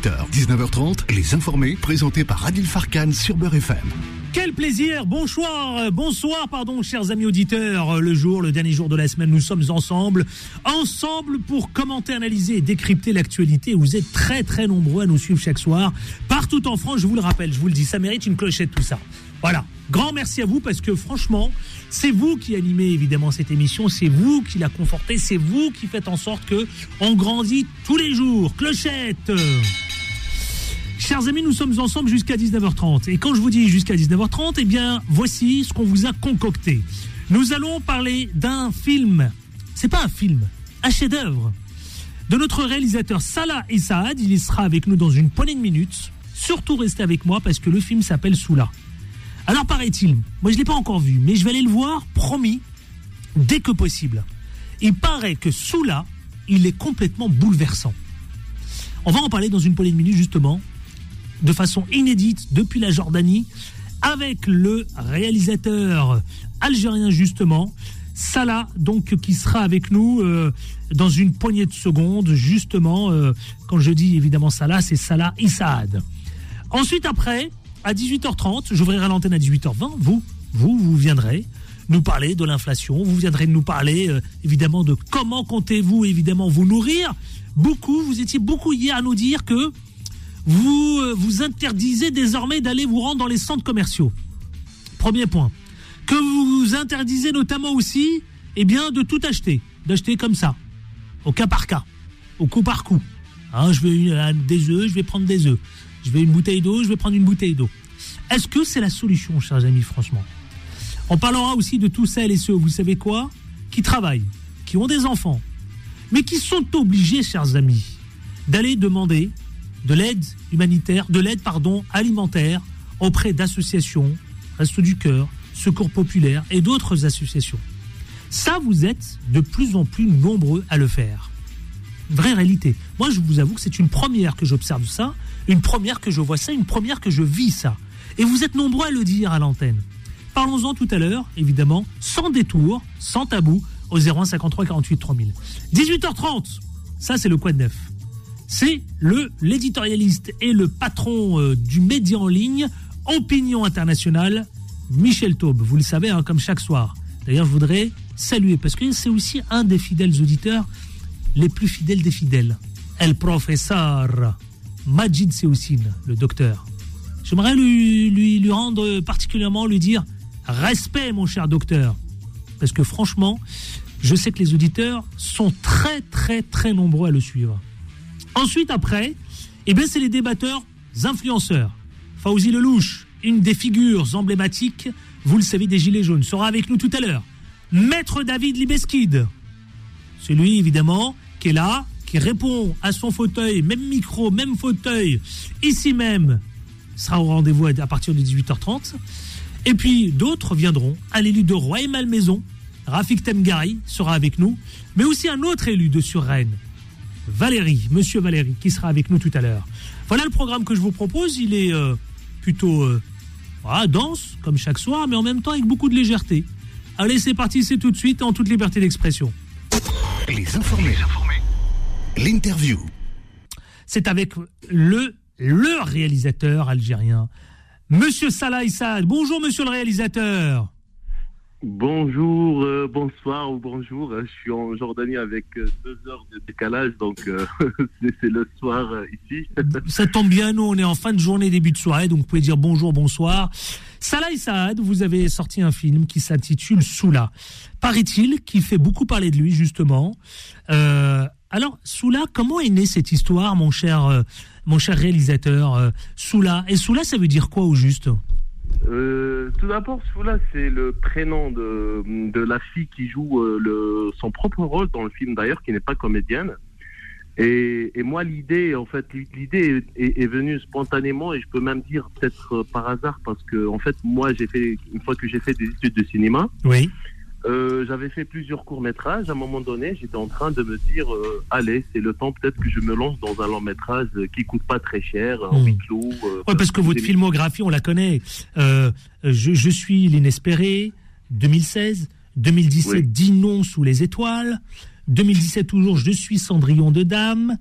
18h, 19h30, les informés, présentés par Adil Farkan sur Beurre FM. Quel plaisir, bonsoir, bonsoir, pardon, chers amis auditeurs. Le jour, le dernier jour de la semaine, nous sommes ensemble, ensemble pour commenter, analyser et décrypter l'actualité. Vous êtes très très nombreux à nous suivre chaque soir, partout en France. Je vous le rappelle, je vous le dis, ça mérite une clochette tout ça. Voilà, grand merci à vous parce que franchement, c'est vous qui animez évidemment cette émission, c'est vous qui la confortez, c'est vous qui faites en sorte que on grandit tous les jours. Clochette. Chers amis, nous sommes ensemble jusqu'à 19h30. Et quand je vous dis jusqu'à 19h30, eh bien, voici ce qu'on vous a concocté. Nous allons parler d'un film. C'est pas un film, un chef-d'œuvre. De notre réalisateur Salah Saad. Il sera avec nous dans une poignée de minutes. Surtout restez avec moi parce que le film s'appelle Soula. Alors paraît-il, moi je ne l'ai pas encore vu, mais je vais aller le voir, promis, dès que possible. Il paraît que Soula, il est complètement bouleversant. On va en parler dans une poignée de minutes justement de façon inédite depuis la Jordanie avec le réalisateur algérien justement, Salah, donc qui sera avec nous euh, dans une poignée de secondes, justement, euh, quand je dis évidemment Salah, c'est Salah Issaad. Ensuite, après, à 18h30, j'ouvrirai l'antenne à 18h20, vous, vous, vous viendrez nous parler de l'inflation, vous viendrez nous parler euh, évidemment de comment comptez-vous évidemment vous nourrir. Beaucoup, vous étiez beaucoup hier à nous dire que vous euh, vous interdisez désormais d'aller vous rendre dans les centres commerciaux. Premier point. Que vous vous interdisez notamment aussi, eh bien, de tout acheter, d'acheter comme ça, au cas par cas, au coup par coup. Hein, je veux des œufs, je vais prendre des œufs. Je veux une bouteille d'eau, je vais prendre une bouteille d'eau. Est-ce que c'est la solution, chers amis, franchement? On parlera aussi de tous celles et ceux, vous savez quoi, qui travaillent, qui ont des enfants, mais qui sont obligés, chers amis, d'aller demander de l'aide humanitaire, de l'aide pardon alimentaire auprès d'associations, Resto du Cœur, Secours Populaire et d'autres associations. Ça, vous êtes de plus en plus nombreux à le faire. Vraie réalité. Moi, je vous avoue que c'est une première que j'observe ça, une première que je vois ça, une première que je vis ça. Et vous êtes nombreux à le dire à l'antenne. Parlons-en tout à l'heure, évidemment, sans détour, sans tabou, au 01 53 48 3000. 18h30, ça c'est le quoi de neuf c'est le l'éditorialiste et le patron euh, du média en ligne Opinion Internationale, Michel Taube. Vous le savez, hein, comme chaque soir. D'ailleurs, je voudrais saluer, parce que c'est aussi un des fidèles auditeurs, les plus fidèles des fidèles. El professeur Majid Seoussine, le docteur. J'aimerais lui, lui, lui rendre particulièrement, lui dire respect, mon cher docteur. Parce que franchement, je sais que les auditeurs sont très, très, très nombreux à le suivre. Ensuite, après, eh bien, c'est les débatteurs influenceurs. Fauzi Lelouch, une des figures emblématiques, vous le savez, des Gilets jaunes, sera avec nous tout à l'heure. Maître David Libeskid, celui évidemment qui est là, qui répond à son fauteuil, même micro, même fauteuil, ici même, sera au rendez-vous à partir de 18h30. Et puis d'autres viendront, un élu de Roi et Malmaison, Rafik Temgari sera avec nous, mais aussi un autre élu de Sur-Rennes, Valérie, Monsieur Valérie, qui sera avec nous tout à l'heure. Voilà le programme que je vous propose. Il est euh, plutôt euh, dense, comme chaque soir, mais en même temps avec beaucoup de légèreté. Allez, c'est parti, c'est tout de suite en toute liberté d'expression. Les informés. L'interview. C'est avec le, le réalisateur algérien, Monsieur Salah Issad. Bonjour, monsieur le réalisateur. Bonjour, euh, bonsoir ou bonjour. Je suis en Jordanie avec euh, deux heures de décalage, donc euh, c'est le soir ici. Ça tombe bien, nous on est en fin de journée, début de soirée, donc vous pouvez dire bonjour, bonsoir. Salah Saad, vous avez sorti un film qui s'intitule Soula. Paraît-il, qui fait beaucoup parler de lui justement. alors, Soula, comment est née cette histoire, mon cher, mon cher réalisateur Soula? Et Soula, ça veut dire quoi au juste? Euh, tout d'abord, Soula, c'est le prénom de, de, la fille qui joue euh, le, son propre rôle dans le film d'ailleurs, qui n'est pas comédienne. Et, et moi, l'idée, en fait, l'idée est, est, venue spontanément et je peux même dire peut-être euh, par hasard parce que, en fait, moi, j'ai fait une fois que j'ai fait des études de cinéma. Oui. Euh, j'avais fait plusieurs courts-métrages. À un moment donné, j'étais en train de me dire, euh, allez, c'est le temps peut-être que je me lance dans un long-métrage qui coûte pas très cher, en huis clos. Euh, ouais, parce que votre filmographie, on la connaît. Euh, je, je, suis l'inespéré, 2016. 2017, oui. Sous les étoiles. 2017 toujours, je suis Cendrillon de Dame.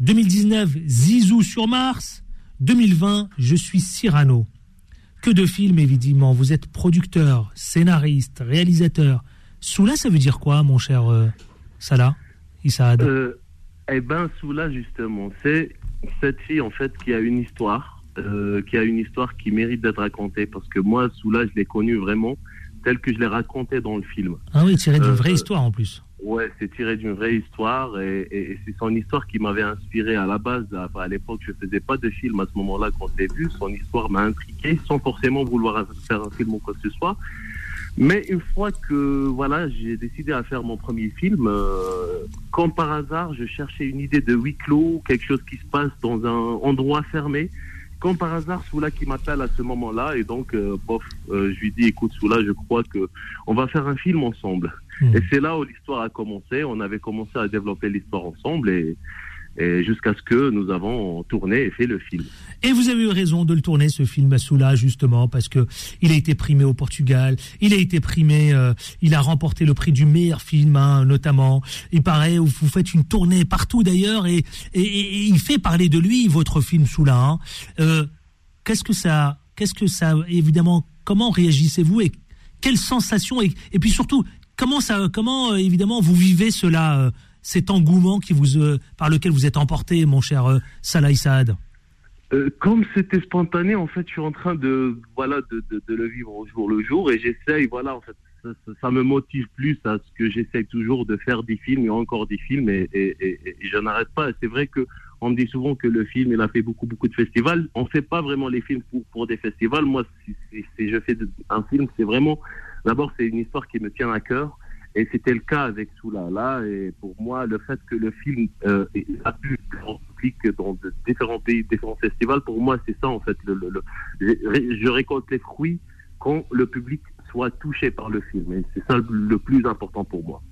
2019, Zizou sur Mars. 2020, Je suis Cyrano. Que de films, évidemment. Vous êtes producteur, scénariste, réalisateur. Soula, ça veut dire quoi, mon cher euh, Salah Issaad euh, Eh ben, Soula, justement, c'est cette fille, en fait, qui a une histoire, euh, qui a une histoire qui mérite d'être racontée. Parce que moi, Soula, je l'ai connue vraiment telle que je l'ai racontée dans le film. Ah oui, tiré d'une vraie histoire, en plus. Ouais, c'est tiré d'une vraie histoire et, c'est son histoire qui m'avait inspiré à la base. À, l'époque, je faisais pas de film à ce moment-là quand j'ai vu. Son histoire m'a intrigué sans forcément vouloir faire un film ou quoi que ce soit. Mais une fois que voilà, j'ai décidé à faire mon premier film, euh, comme par hasard, je cherchais une idée de huis clos, quelque chose qui se passe dans un endroit fermé comme par hasard, Soula qui m'appelle à ce moment-là, et donc, euh, bof, euh, je lui dis, écoute, Soula, je crois que on va faire un film ensemble. Hmm. Et c'est là où l'histoire a commencé. On avait commencé à développer l'histoire ensemble, et, jusqu'à ce que nous avons tourné et fait le film. Et vous avez eu raison de le tourner ce film à Soula justement parce que il a été primé au Portugal, il a été primé, euh, il a remporté le prix du meilleur film hein, notamment. Il paraît vous faites une tournée partout d'ailleurs et, et, il fait parler de lui votre film Soula. Hein. Euh, qu'est-ce que ça, qu'est-ce que ça évidemment comment réagissez-vous et quelles sensations et, et puis surtout comment ça, comment euh, évidemment vous vivez cela cet engouement qui vous, euh, par lequel vous êtes emporté, mon cher euh, Salah Saad euh, comme c'était spontané, en fait, je suis en train de voilà de, le vivre au jour le jour et j'essaye, voilà, en fait, ça, me motive plus à ce que j'essaye toujours de faire des films et encore des films et, je n'arrête pas. C'est vrai que on me dit souvent que le film, il a fait beaucoup beaucoup de festivals. On fait pas vraiment les films pour, des festivals. Moi, si je fais un film, c'est vraiment d'abord c'est une histoire qui me tient à cœur et c'était le cas avec Soulala. Et pour moi, le fait que le film euh, a pu être dans de différents pays, différents festivals, pour moi, c'est ça en fait. Le, le, je récolte les fruits quand le public soit touché par le film. Et c'est ça le plus important pour moi.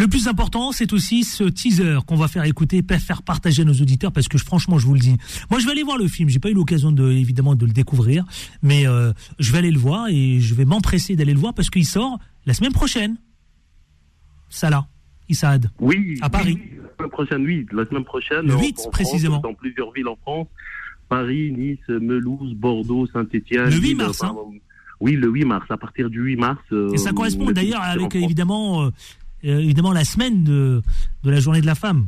Le plus important, c'est aussi ce teaser qu'on va faire écouter, faire partager à nos auditeurs, parce que franchement, je vous le dis, moi, je vais aller voir le film. J'ai pas eu l'occasion de, évidemment, de le découvrir, mais euh, je vais aller le voir et je vais m'empresser d'aller le voir parce qu'il sort la semaine prochaine. Salah, Issaad Oui. À Paris. la semaine prochaine, oui. La semaine prochaine. Le 8, précisément. dans plusieurs villes en France. Paris, Nice, Melouse, Bordeaux, Saint-Etienne. Le 8 mars, hein Oui, le 8 mars, à partir du 8 mars. Et ça correspond d'ailleurs avec évidemment, euh, euh, évidemment la semaine de, de la journée de la femme.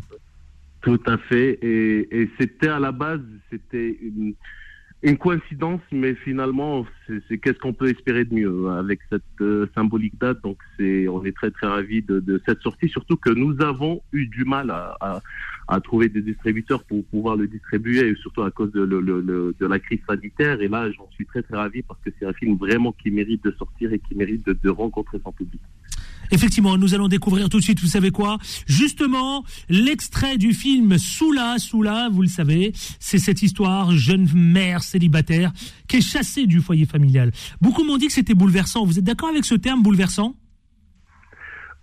Tout à fait. Et, c'était à la base, c'était une, une coïncidence, mais finalement, c'est qu'est-ce qu'on peut espérer de mieux avec cette euh, symbolique date? Donc, c'est, on est très très ravis de, cette sortie, surtout que nous avons eu du mal à, à, trouver des distributeurs pour pouvoir le distribuer, surtout à cause de, la crise sanitaire. Et là, j'en suis très très ravi parce que c'est un film vraiment qui mérite de sortir et qui mérite de rencontrer son public. Effectivement, nous allons découvrir tout de suite, vous savez quoi? Justement, l'extrait du film Soula, Soula, vous le savez, c'est cette histoire, jeune mère célibataire qui est chassée du foyer familial. Beaucoup m'ont dit que c'était bouleversant. Vous êtes d'accord avec ce terme, bouleversant?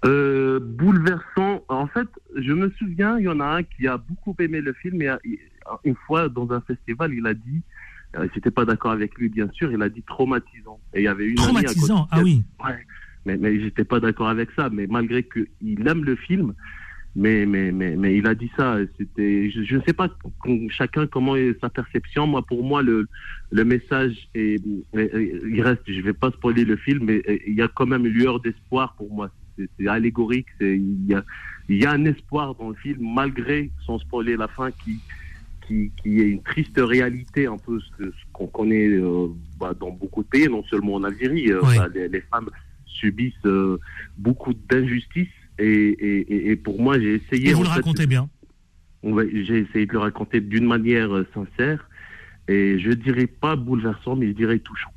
Euh, bouleversant. En fait, je me souviens, il y en a un qui a beaucoup aimé le film et une fois dans un festival, il a dit, euh, j'étais pas d'accord avec lui bien sûr, il a dit traumatisant. Et il y avait une traumatisant, ah oui. Ouais mais, mais j'étais pas d'accord avec ça. Mais malgré qu'il aime le film, mais, mais, mais, mais il a dit ça. C'était, je ne sais pas chacun comment est sa perception. Moi, pour moi, le, le message est, il reste. Je vais pas spoiler le film, mais il y a quand même une lueur d'espoir pour moi. C'est allégorique. C'est, il y a, il y a un espoir dans le film, malgré, sans spoiler la fin, qui, qui, qui, est une triste réalité, un peu ce, qu'on connaît euh, bah, dans beaucoup de pays, non seulement en Algérie. Euh, bah, les, femmes subissent euh, beaucoup d'injustices. Et, pour moi, j'ai essayé. Et vous le racontez bien. J'ai essayé de le raconter d'une manière euh, sincère. Et je dirais pas bouleversant, mais je dirais touchant.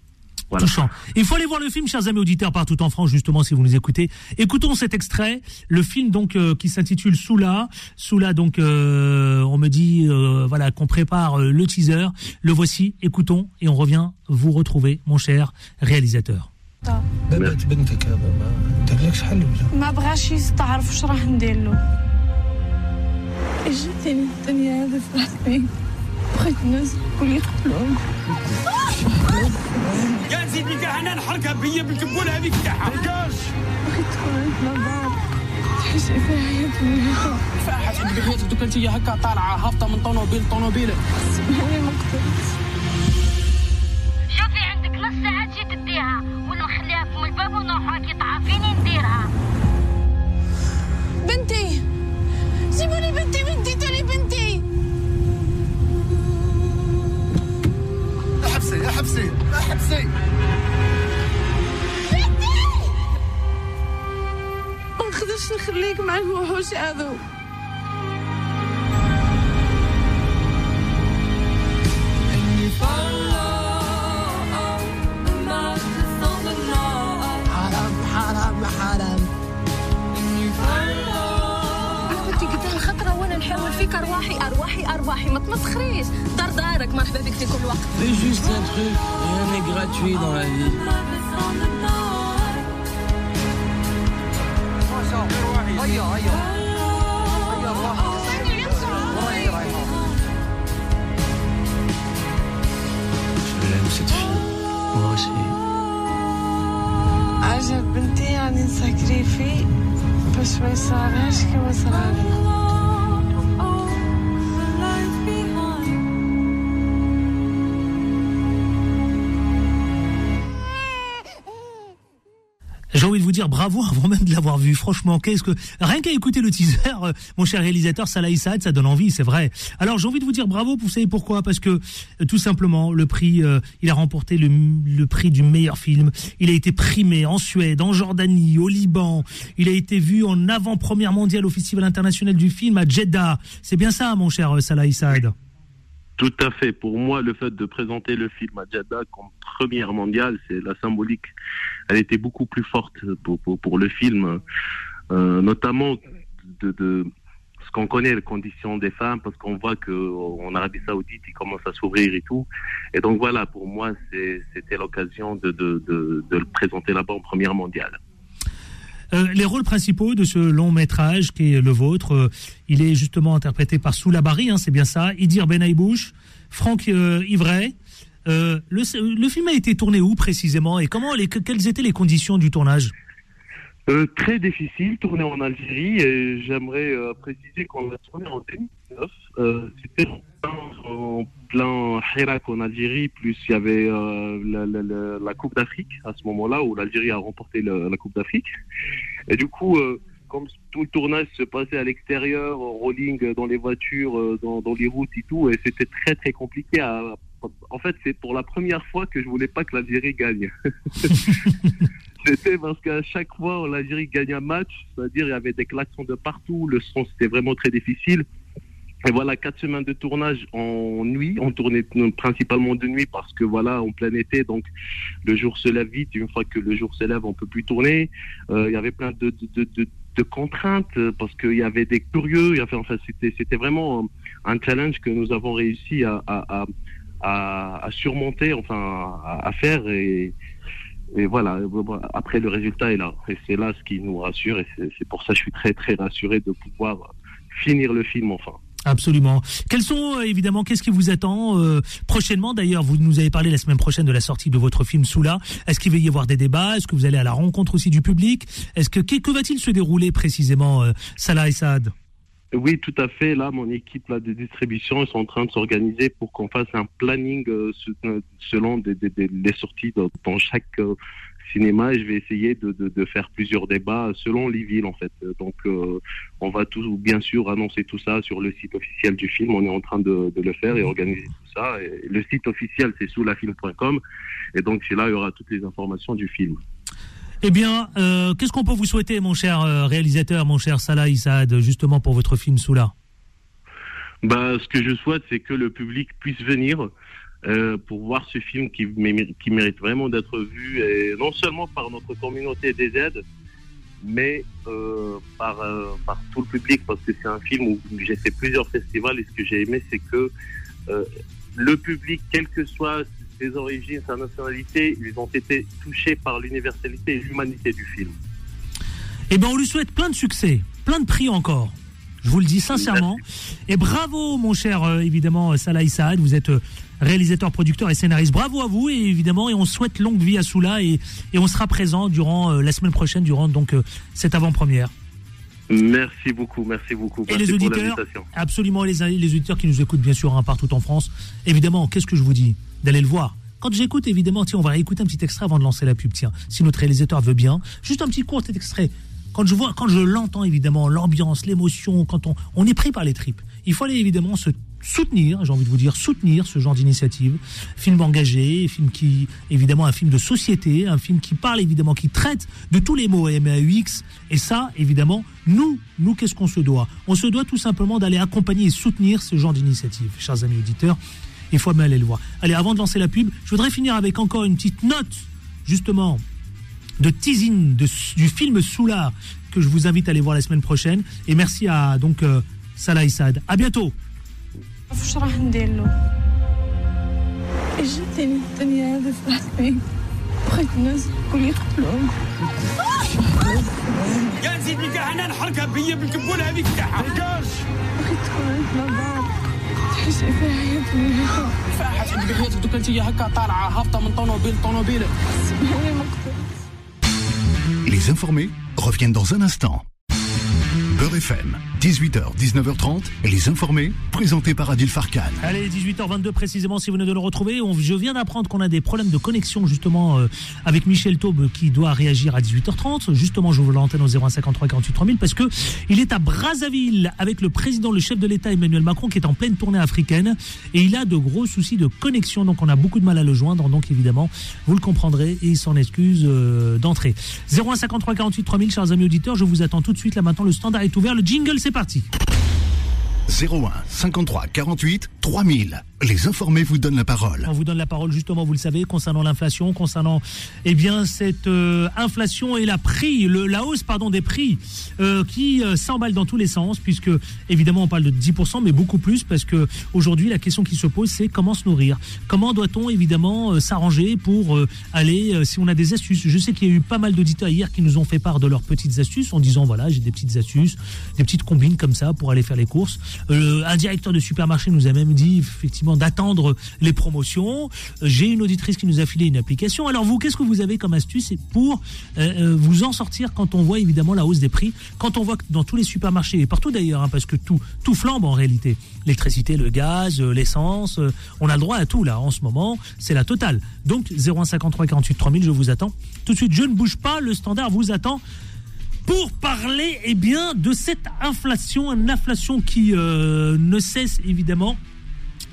Touchant. Il faut aller voir le film, chers amis auditeurs, partout en France, justement, si vous nous écoutez. Écoutons cet extrait, le film donc euh, qui s'intitule Soula. Soula, donc, on me dit, voilà, qu'on prépare le teaser. Le voici. Écoutons et on revient vous retrouver, mon cher réalisateur. بنت بنتك هذا ما دارلكش حل ولا ما بغاش يستعرف واش راح ندير له جاتني الدنيا هذا فرحتني بغيت الناس الكل يقتلون يا سيدي كاع أنا نحركها بيا بالكبوله هذيك تاعها بغيت تكون عندنا دار تحس فيها فاحش عند بحياتك دوك أنت هكا طالعة هابطة من طوموبيل طوموبيل سمعني ما قدرت شوفي عندك Manuel Rojado. Bravo avant même de l'avoir vu. Franchement, qu'est-ce que rien qu'à écouter le teaser, euh, mon cher réalisateur Salah Issad, ça donne envie, c'est vrai. Alors j'ai envie de vous dire bravo. Vous savez pourquoi? Parce que euh, tout simplement, le prix, euh, il a remporté le, prix du meilleur film. Il a été primé en Suède, en Jordanie, au Liban. Il a été vu en avant-première mondiale au Festival international du film à Jeddah. C'est bien ça, mon cher Salah Issad. Tout à fait. Pour moi, le fait de présenter le film à Jeddah comme première mondiale, c'est la symbolique. Elle était beaucoup plus forte pour, pour, pour le film, euh, notamment de, ce qu'on connaît, les conditions des femmes, parce qu'on voit qu'en Arabie Saoudite, ils commencent à s'ouvrir et tout. Et donc voilà, pour moi, c'était l'occasion de, de, de, de le présenter là-bas en première mondiale. Euh, les rôles principaux de ce long métrage qui est le vôtre, euh, il est justement interprété par Soula Bari, hein, c'est bien ça, Idir Benaibouche, Franck euh, Ivray. Euh, le, film a été tourné où précisément et comment les, que- quelles étaient les conditions du tournage? Très difficile, tourné en Algérie, et j'aimerais préciser qu'on l'a tourné en 2009. Euh, C'était en plein- Hirak en Algérie, plus il y avait euh, la, la- la- la Coupe d'Afrique à ce moment-là, où l'Algérie a remporté la Coupe d'Afrique. Et du coup, euh, comme tout le tournage se passait à l'extérieur, en rolling dans les voitures, dans, dans les routes et tout, et c'était très très compliqué à... En fait, c'est pour la première fois que je voulais pas que l'Algérie gagne. C'était parce qu'à chaque fois, l'Algérie gagne un match, c'est-à-dire il y avait des klaxons de partout, le son c'était vraiment très difficile. Et voilà, quatre semaines de tournage en nuit, on tournait principalement de nuit parce que voilà, en plein été, donc le jour se lève vite. Une fois que le jour se lève, on peut plus tourner. Euh, il y avait plein de, de, de, de, de contraintes euh, parce qu'il y avait des curieux. Enfin, c'était, c'était vraiment un challenge que nous avons réussi à, à, à, à, surmonter, enfin, à, à faire et, et voilà, après le résultat est là. Et c'est là ce qui nous rassure. Et c'est pour ça que je suis très très rassuré de pouvoir finir le film enfin. Absolument. Quels sont euh, évidemment qu'est-ce qui vous attend euh, prochainement D'ailleurs, vous nous avez parlé la semaine prochaine de la sortie de votre film Soula. Est-ce qu'il va y avoir des débats? Est-ce que vous allez à la rencontre aussi du public? Est-ce que que, que va-t-il se dérouler précisément, euh, Salah et Saad? Oui, tout à fait. Là, mon équipe là, de distribution ils sont en train de s'organiser pour qu'on fasse un planning euh, euh, selon des, des- des- les sorties dans, dans chaque euh, cinéma. Et je vais essayer de, de, de faire plusieurs débats selon les villes, en fait. Donc, euh, on va tout, bien sûr annoncer tout ça sur le site officiel du film. On est en train de, de le faire et organiser tout ça. Et le site officiel, c'est soulafilm.com. Et donc, c'est là, il y aura toutes les informations du film. Eh bien, euh, qu'est-ce qu'on peut vous souhaiter, mon cher euh, réalisateur, mon cher Salah Issad, justement pour votre film Soula? Bah, ce que je souhaite, c'est que le public puisse venir euh, pour voir ce film qui, mé- qui mérite vraiment d'être vu, et non seulement par notre communauté des aides, mais euh, par, euh, par tout le public, parce que c'est un film où j'ai fait plusieurs festivals, et ce que j'ai aimé, c'est que le public, quelles que soient ses origines, sa nationalité, ils ont été touchés par l'universalité et l'humanité du film. Eh bien, on lui souhaite plein de succès, plein de prix encore. Je vous le dis sincèrement. Et bravo, mon cher, évidemment, Salah Saad. Vous êtes réalisateur, producteur et scénariste. Bravo à vous, et évidemment, et on souhaite longue vie à Soula, et, et on sera présent durant euh, la semaine prochaine, durant donc euh, cette avant-première. Merci beaucoup, merci beaucoup. Et les auditeurs, absolument les, les auditeurs qui nous écoutent bien sûr hein, partout en France, évidemment, qu'est-ce que je vous dis D'aller le voir. Quand j'écoute, évidemment, tiens, on va écouter un petit extrait avant de lancer la pub, tiens, si notre réalisateur veut bien. Juste un petit court extrait. Quand je vois, quand je l'entends, évidemment, l'ambiance, l'émotion, quand on, on est pris par les tripes, il faut aller évidemment se soutenir, j'ai envie de vous dire, soutenir ce genre d'initiative. Film engagé, film qui, évidemment, un film de société, un film qui parle, évidemment, qui traite de tous les mots MAUX. Et ça, évidemment, nous, nous, qu'est-ce qu'on se doit? On se doit tout simplement d'aller accompagner et soutenir ce genre d'initiative, chers amis auditeurs. Il faut même aller le voir. Allez, avant de lancer la pub, je voudrais finir avec encore une petite note, justement, de teasing du film Soulard que je vous invite à aller voir la semaine prochaine. Et merci à donc euh, Salah Issad. À bientôt. واش راح ندير له جاتني الدنيا هذا فرحتني بغيت الناس الكل يقتلوهم يا نزيد لي كاع انا نحرقها بيا بالكبوله هذيك تاعها بغيت تكون عندنا دار تحس فيها حياة مليحة فاحش عندك حياتك دوك انت هكا طالعه هابطه من طوموبيل لطوموبيل هي مقتول Les informés reviennent dans un instant. Beurre FM, 18h, 19h30, les informés, présentés par Adil Farkan. Allez, 18h22 précisément, si vous venez de le retrouver. Je viens d'apprendre qu'on a des problèmes de connexion justement euh, avec Michel Taube qui doit réagir à 18h30. Justement, je vous l'antenne au 0153 48 3000 parce que il est à Brazzaville avec le président, le chef de l'État Emmanuel Macron qui est en pleine tournée africaine et il a de gros soucis de connexion. Donc on a beaucoup de mal à le joindre. Donc évidemment, vous le comprendrez et il s'en excuse euh, d'entrée. 0153 48 3000, chers amis auditeurs, je vous attends tout de suite. Là maintenant, le standard est ouvert. Le jingle, c'est parti. 01 53 48 3000. Les informés vous donnent la parole. On vous donne la parole justement, vous le savez, concernant l'inflation, concernant eh bien cette euh, inflation et la prix, le, la hausse pardon des prix euh, qui euh, s'emballe dans tous les sens, puisque évidemment on parle de 10%, mais beaucoup plus parce que aujourd'hui la question qui se pose c'est comment se nourrir, comment doit-on évidemment euh, s'arranger pour euh, aller, euh, si on a des astuces? Je sais qu'il y a eu pas mal d'auditeurs hier qui nous ont fait part de leurs petites astuces en disant voilà j'ai des petites astuces, des petites combines comme ça pour aller faire les courses. Un directeur de supermarché nous a même dit effectivement d'attendre les promotions. J'ai une auditrice qui nous a filé une application. Alors vous, qu'est-ce que vous avez comme astuce pour euh, euh, vous en sortir quand on voit évidemment la hausse des prix, quand on voit que dans tous les supermarchés et partout d'ailleurs, hein, parce que tout tout flambe en réalité, l'électricité, le gaz, euh, l'essence, on a le droit à tout là en ce moment, c'est la totale. Donc 0153 48 3000, je vous attends. Tout de suite, je ne bouge pas, le standard vous attend pour parler eh bien, de cette inflation, une inflation qui ne cesse évidemment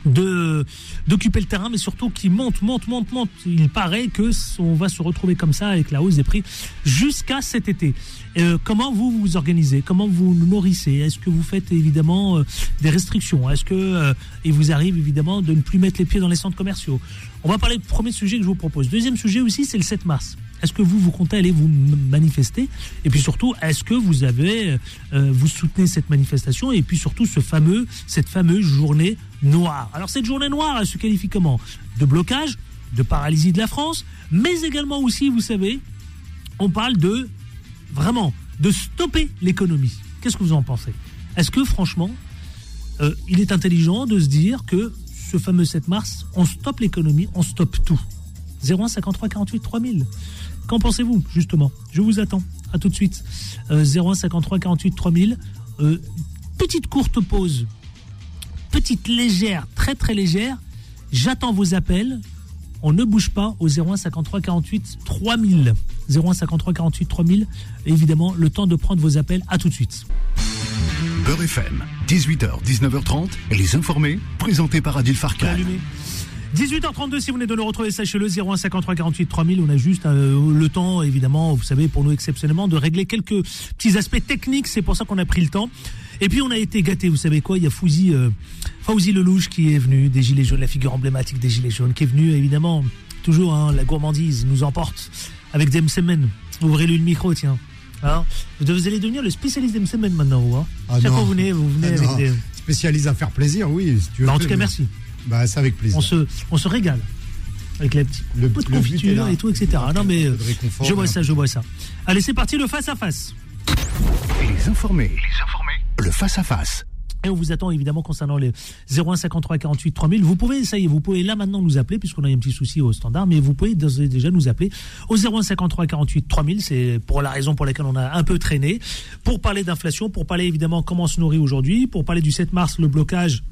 de d'occuper le terrain, mais surtout qui monte, monte, monte, monte. Il paraît que on va se retrouver comme ça avec la hausse des prix jusqu'à cet été. Euh, comment vous vous organisez? Comment vous nourrissez? Est-ce que vous faites évidemment euh, des restrictions? Est-ce que euh, il vous arrive évidemment de ne plus mettre les pieds dans les centres commerciaux? On va parler du premier sujet que je vous propose. Deuxième sujet aussi, c'est le 7 mars. Est-ce que vous, vous comptez aller vous manifester? Et puis surtout, est-ce que vous avez, euh, vous soutenez cette manifestation Et puis surtout, ce fameux, cette fameuse journée noire? Alors cette journée noire, elle se qualifie comment? De blocage, de paralysie de la France, mais également aussi, vous savez, on parle de vraiment de stopper l'économie. Qu'est-ce que vous en pensez? Est-ce que franchement, euh, il est intelligent de se dire que ce fameux 7 mars, on stoppe l'économie, on stoppe tout? 01 53 48 3000. Qu'en pensez-vous, justement? Je vous attends. À tout de suite. Euh, 01 53 48 3000. Euh, petite courte pause. Petite légère, très très légère. J'attends vos appels. On ne bouge pas au 01 53 48 3000. 01 53 48 3000. Évidemment, le temps de prendre vos appels. À tout de suite. Beurre FM, 18h, 19h30, les informés, présentés par Adil Farkan. Allumé. 18h32, si vous venez de nous retrouver, sachez-le, 01 53 48 3000. On a juste euh, le temps, évidemment, vous savez, pour nous exceptionnellement, de régler quelques petits aspects techniques. C'est pour ça qu'on a pris le temps. Et puis, on a été gâtés, vous savez quoi? Il y a Fouzi, euh, Fauzi Lelouch qui est venu, des Gilets jaunes, la figure emblématique des Gilets jaunes, qui est venu, évidemment, toujours, hein, la gourmandise nous emporte avec des Msemen. Ouvrez-lui le micro, tiens. Hein? Vous allez devenir le spécialiste des Msemen maintenant, vous. Hein? Ah Chaque fois, vous venez, vous venez Ah avec non. des. Spécialiste à faire plaisir, oui. Si tu veux. Bah, en tout cas, merci. Bah, c'est avec plaisir. On se, on se régale avec les petits Le- pots de confiture là. et tout, etc. Non, mais euh, je vois ça, je vois ça. Allez, c'est parti, le face à face. Les informés. Les informés. Le face-à-face. Et on vous attend évidemment concernant les 01 53 48 3000. Vous pouvez, ça y est, vous pouvez là maintenant nous appeler puisqu'on a eu un petit souci au standard, mais vous pouvez d'ores et déjà nous appeler au 01 53 48 3000. C'est pour la raison pour laquelle on a un peu traîné. Pour parler d'inflation, pour parler évidemment comment on se nourrit aujourd'hui, pour parler du 7 mars, le blocage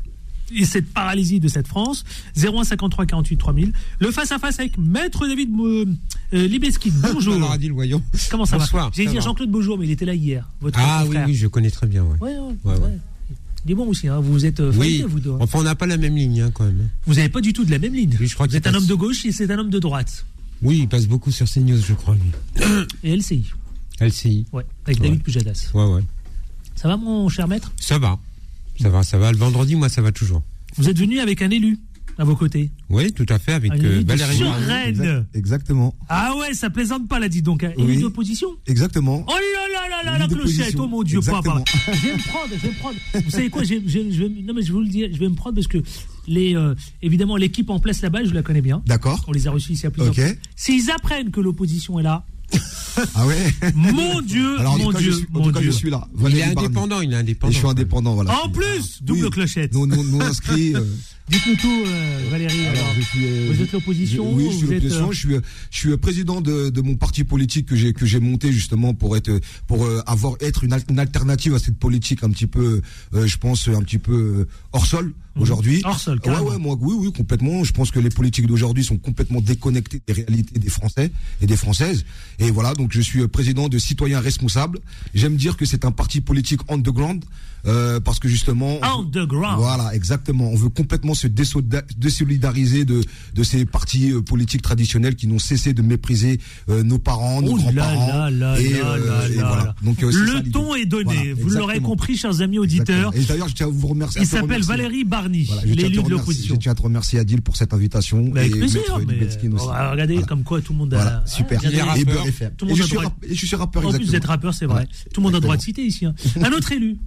et cette paralysie de cette France. 01 53 48 3000. Le face à face avec Maître David euh, Libeski. Bonjour. Alors, Adil, voyons. Comment ça Bonsoir, va J'ai dit. Jean-Claude Beaujour, mais il était là hier. Votre Ah oui, frère. oui, je connais très bien. Ouais. Ouais, ouais, Ouais, ouais. ouais. Il est bon aussi, hein. vous êtes euh, Oui, familier, vous deux. hein. enfin on n'a pas la même ligne hein, quand même. Vous n'avez pas du tout de la même ligne. Oui, je crois vous êtes un homme de gauche et c'est un homme de droite. Oui, il passe beaucoup sur CNews, je crois. lui. Et LCI. LCI. Ouais, avec David Pujadas. Ouais, ouais. Ça va, mon cher maître? Ça va. Ça va, ça va. Le vendredi, moi, ça va toujours. Vous êtes venu avec un élu à vos côtés. Oui, tout à fait, avec euh, Valérie. Suresnes. Exactement. Ah ouais, ça plaisante pas, là, dis donc. hein. Oui. Élu d'opposition Exactement. Oh là là là là, la clochette, oh mon Dieu, pas. Je vais me prendre, je vais me prendre. Vous savez quoi, je, vais- je non mais je vous le dire, je vais me prendre parce que les, euh, évidemment, l'équipe en place là-bas, je la connais bien. D'accord. On les a reçus ici à plusieurs Ok. fois. S'ils apprennent que l'opposition est là, Ah ouais mon Dieu, Alors mon Dieu, je suis, mon Dieu. je suis là. Il est indépendant, il est Et indépendant. je suis indépendant, voilà. En plus, double Oui. clochette. Non, non, non inscrit. euh, Dites-nous tout, euh, Valérie. alors, alors. je suis, euh, Vous êtes l'opposition Oui, je suis êtes, l'opposition. euh, Je suis, euh, je suis euh, président de, de mon parti politique que j'ai que j'ai monté justement pour être pour euh, avoir être une, al- une alternative à cette politique un petit peu, euh, je pense un petit peu hors sol aujourd'hui. Hors sol, Ouais, ouais, moi, oui, oui, complètement. Je pense que les politiques d'aujourd'hui sont complètement déconnectées des réalités des Français et des Françaises. Et voilà, donc je suis président de Citoyens Responsables. J'aime dire que c'est un parti politique underground euh, parce que justement. on veut- Underground. Voilà, exactement. On veut complètement se désolidariser de de ces partis euh, politiques traditionnels qui n'ont cessé de mépriser euh, nos parents, nos Oh grands-parents. voilà. ça Le ton est donné. Voilà, vous l'aurez compris, chers amis auditeurs. Exactement. Et d'ailleurs, je tiens à vous remercier. Il s'appelle. Valérie Barny, Voilà, l'élu de l'opposition. Je tiens à te remercier Adil pour cette invitation. Bah, avec et plaisir, mais aussi. Voilà. comme quoi tout le monde a. Super. regardez, Et le je suis rappeur, En plus, vous êtes rappeur, c'est vrai. Tout le monde a droit de citer ici. hein. Un autre élu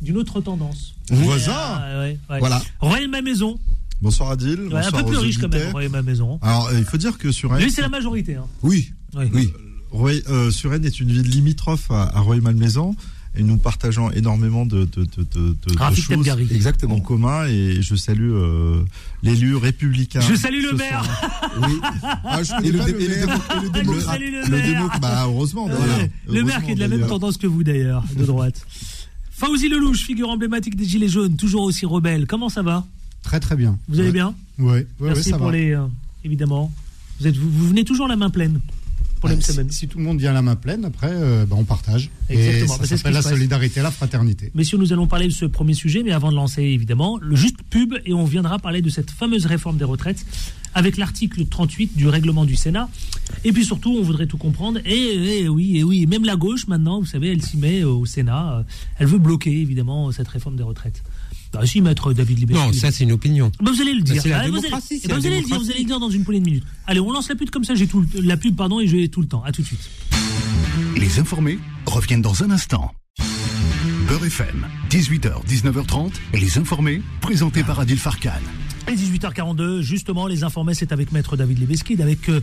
d'une autre tendance. Voisin Ah, ouais, ouais. Voilà. Royal Ma Maison. Bonsoir Adil. Ouais, un peu plus riche quand même, Royal Ma Maison. Alors, euh, il faut dire que Suresnes, Lui, c'est la majorité. Hein. Oui, oui. Roy- euh, Suresnes est une ville limitrophe à, à Rueil-Malmaison et nous partageons énormément de, de, de, de, choses Tabgari. en Exactement. commun et je salue euh, l'élu républicain. Je salue le maire. Oui. Ah, je Et le, le et le le Je démocrate. salue le Le maire. démo- bah, heureusement. Ouais. d'ailleurs. Le maire Heureusement, qui est de la même tendance que vous d'ailleurs, de droite. Fauzi Lelouch, figure emblématique des Gilets jaunes, toujours aussi rebelle. Comment ça va Très très bien. Vous allez Ouais. bien ouais, Merci ouais, ça pour va. les. euh, évidemment. Vous, êtes, vous, vous venez toujours la main pleine pour Ah, les si, tout le monde vient la main pleine, après, euh, bah, on partage. Exactement, Et bah, ça s'appelle la solidarité, la fraternité. Messieurs, nous allons parler de ce premier sujet, mais avant de lancer, évidemment, le juste pub, et on viendra parler de cette fameuse réforme des retraites avec l'article 38 du règlement du Sénat. Et puis surtout, on voudrait tout comprendre. Et, et oui, et oui, même la gauche, maintenant, vous savez, elle s'y met euh, au Sénat. euh, Elle veut bloquer, évidemment, cette réforme des retraites. Bah, si, maître David Liberty. Non, ça c'est une opinion. Bah, vous allez le dire. c'est la Ah, vous allez, vous allez le dire, vous allez le dire dans une poignée de minutes. Allez, on lance la pub comme ça, j'ai tout le- la pub, pardon, et j'ai tout le temps. À tout de suite. Les informés reviennent dans un instant. Beurre FM, 18h, 19h30, les informés, présentés par Adil Farkan. Et 18h42, justement, les informés, c'est avec Maître David Lebesquid, avec euh,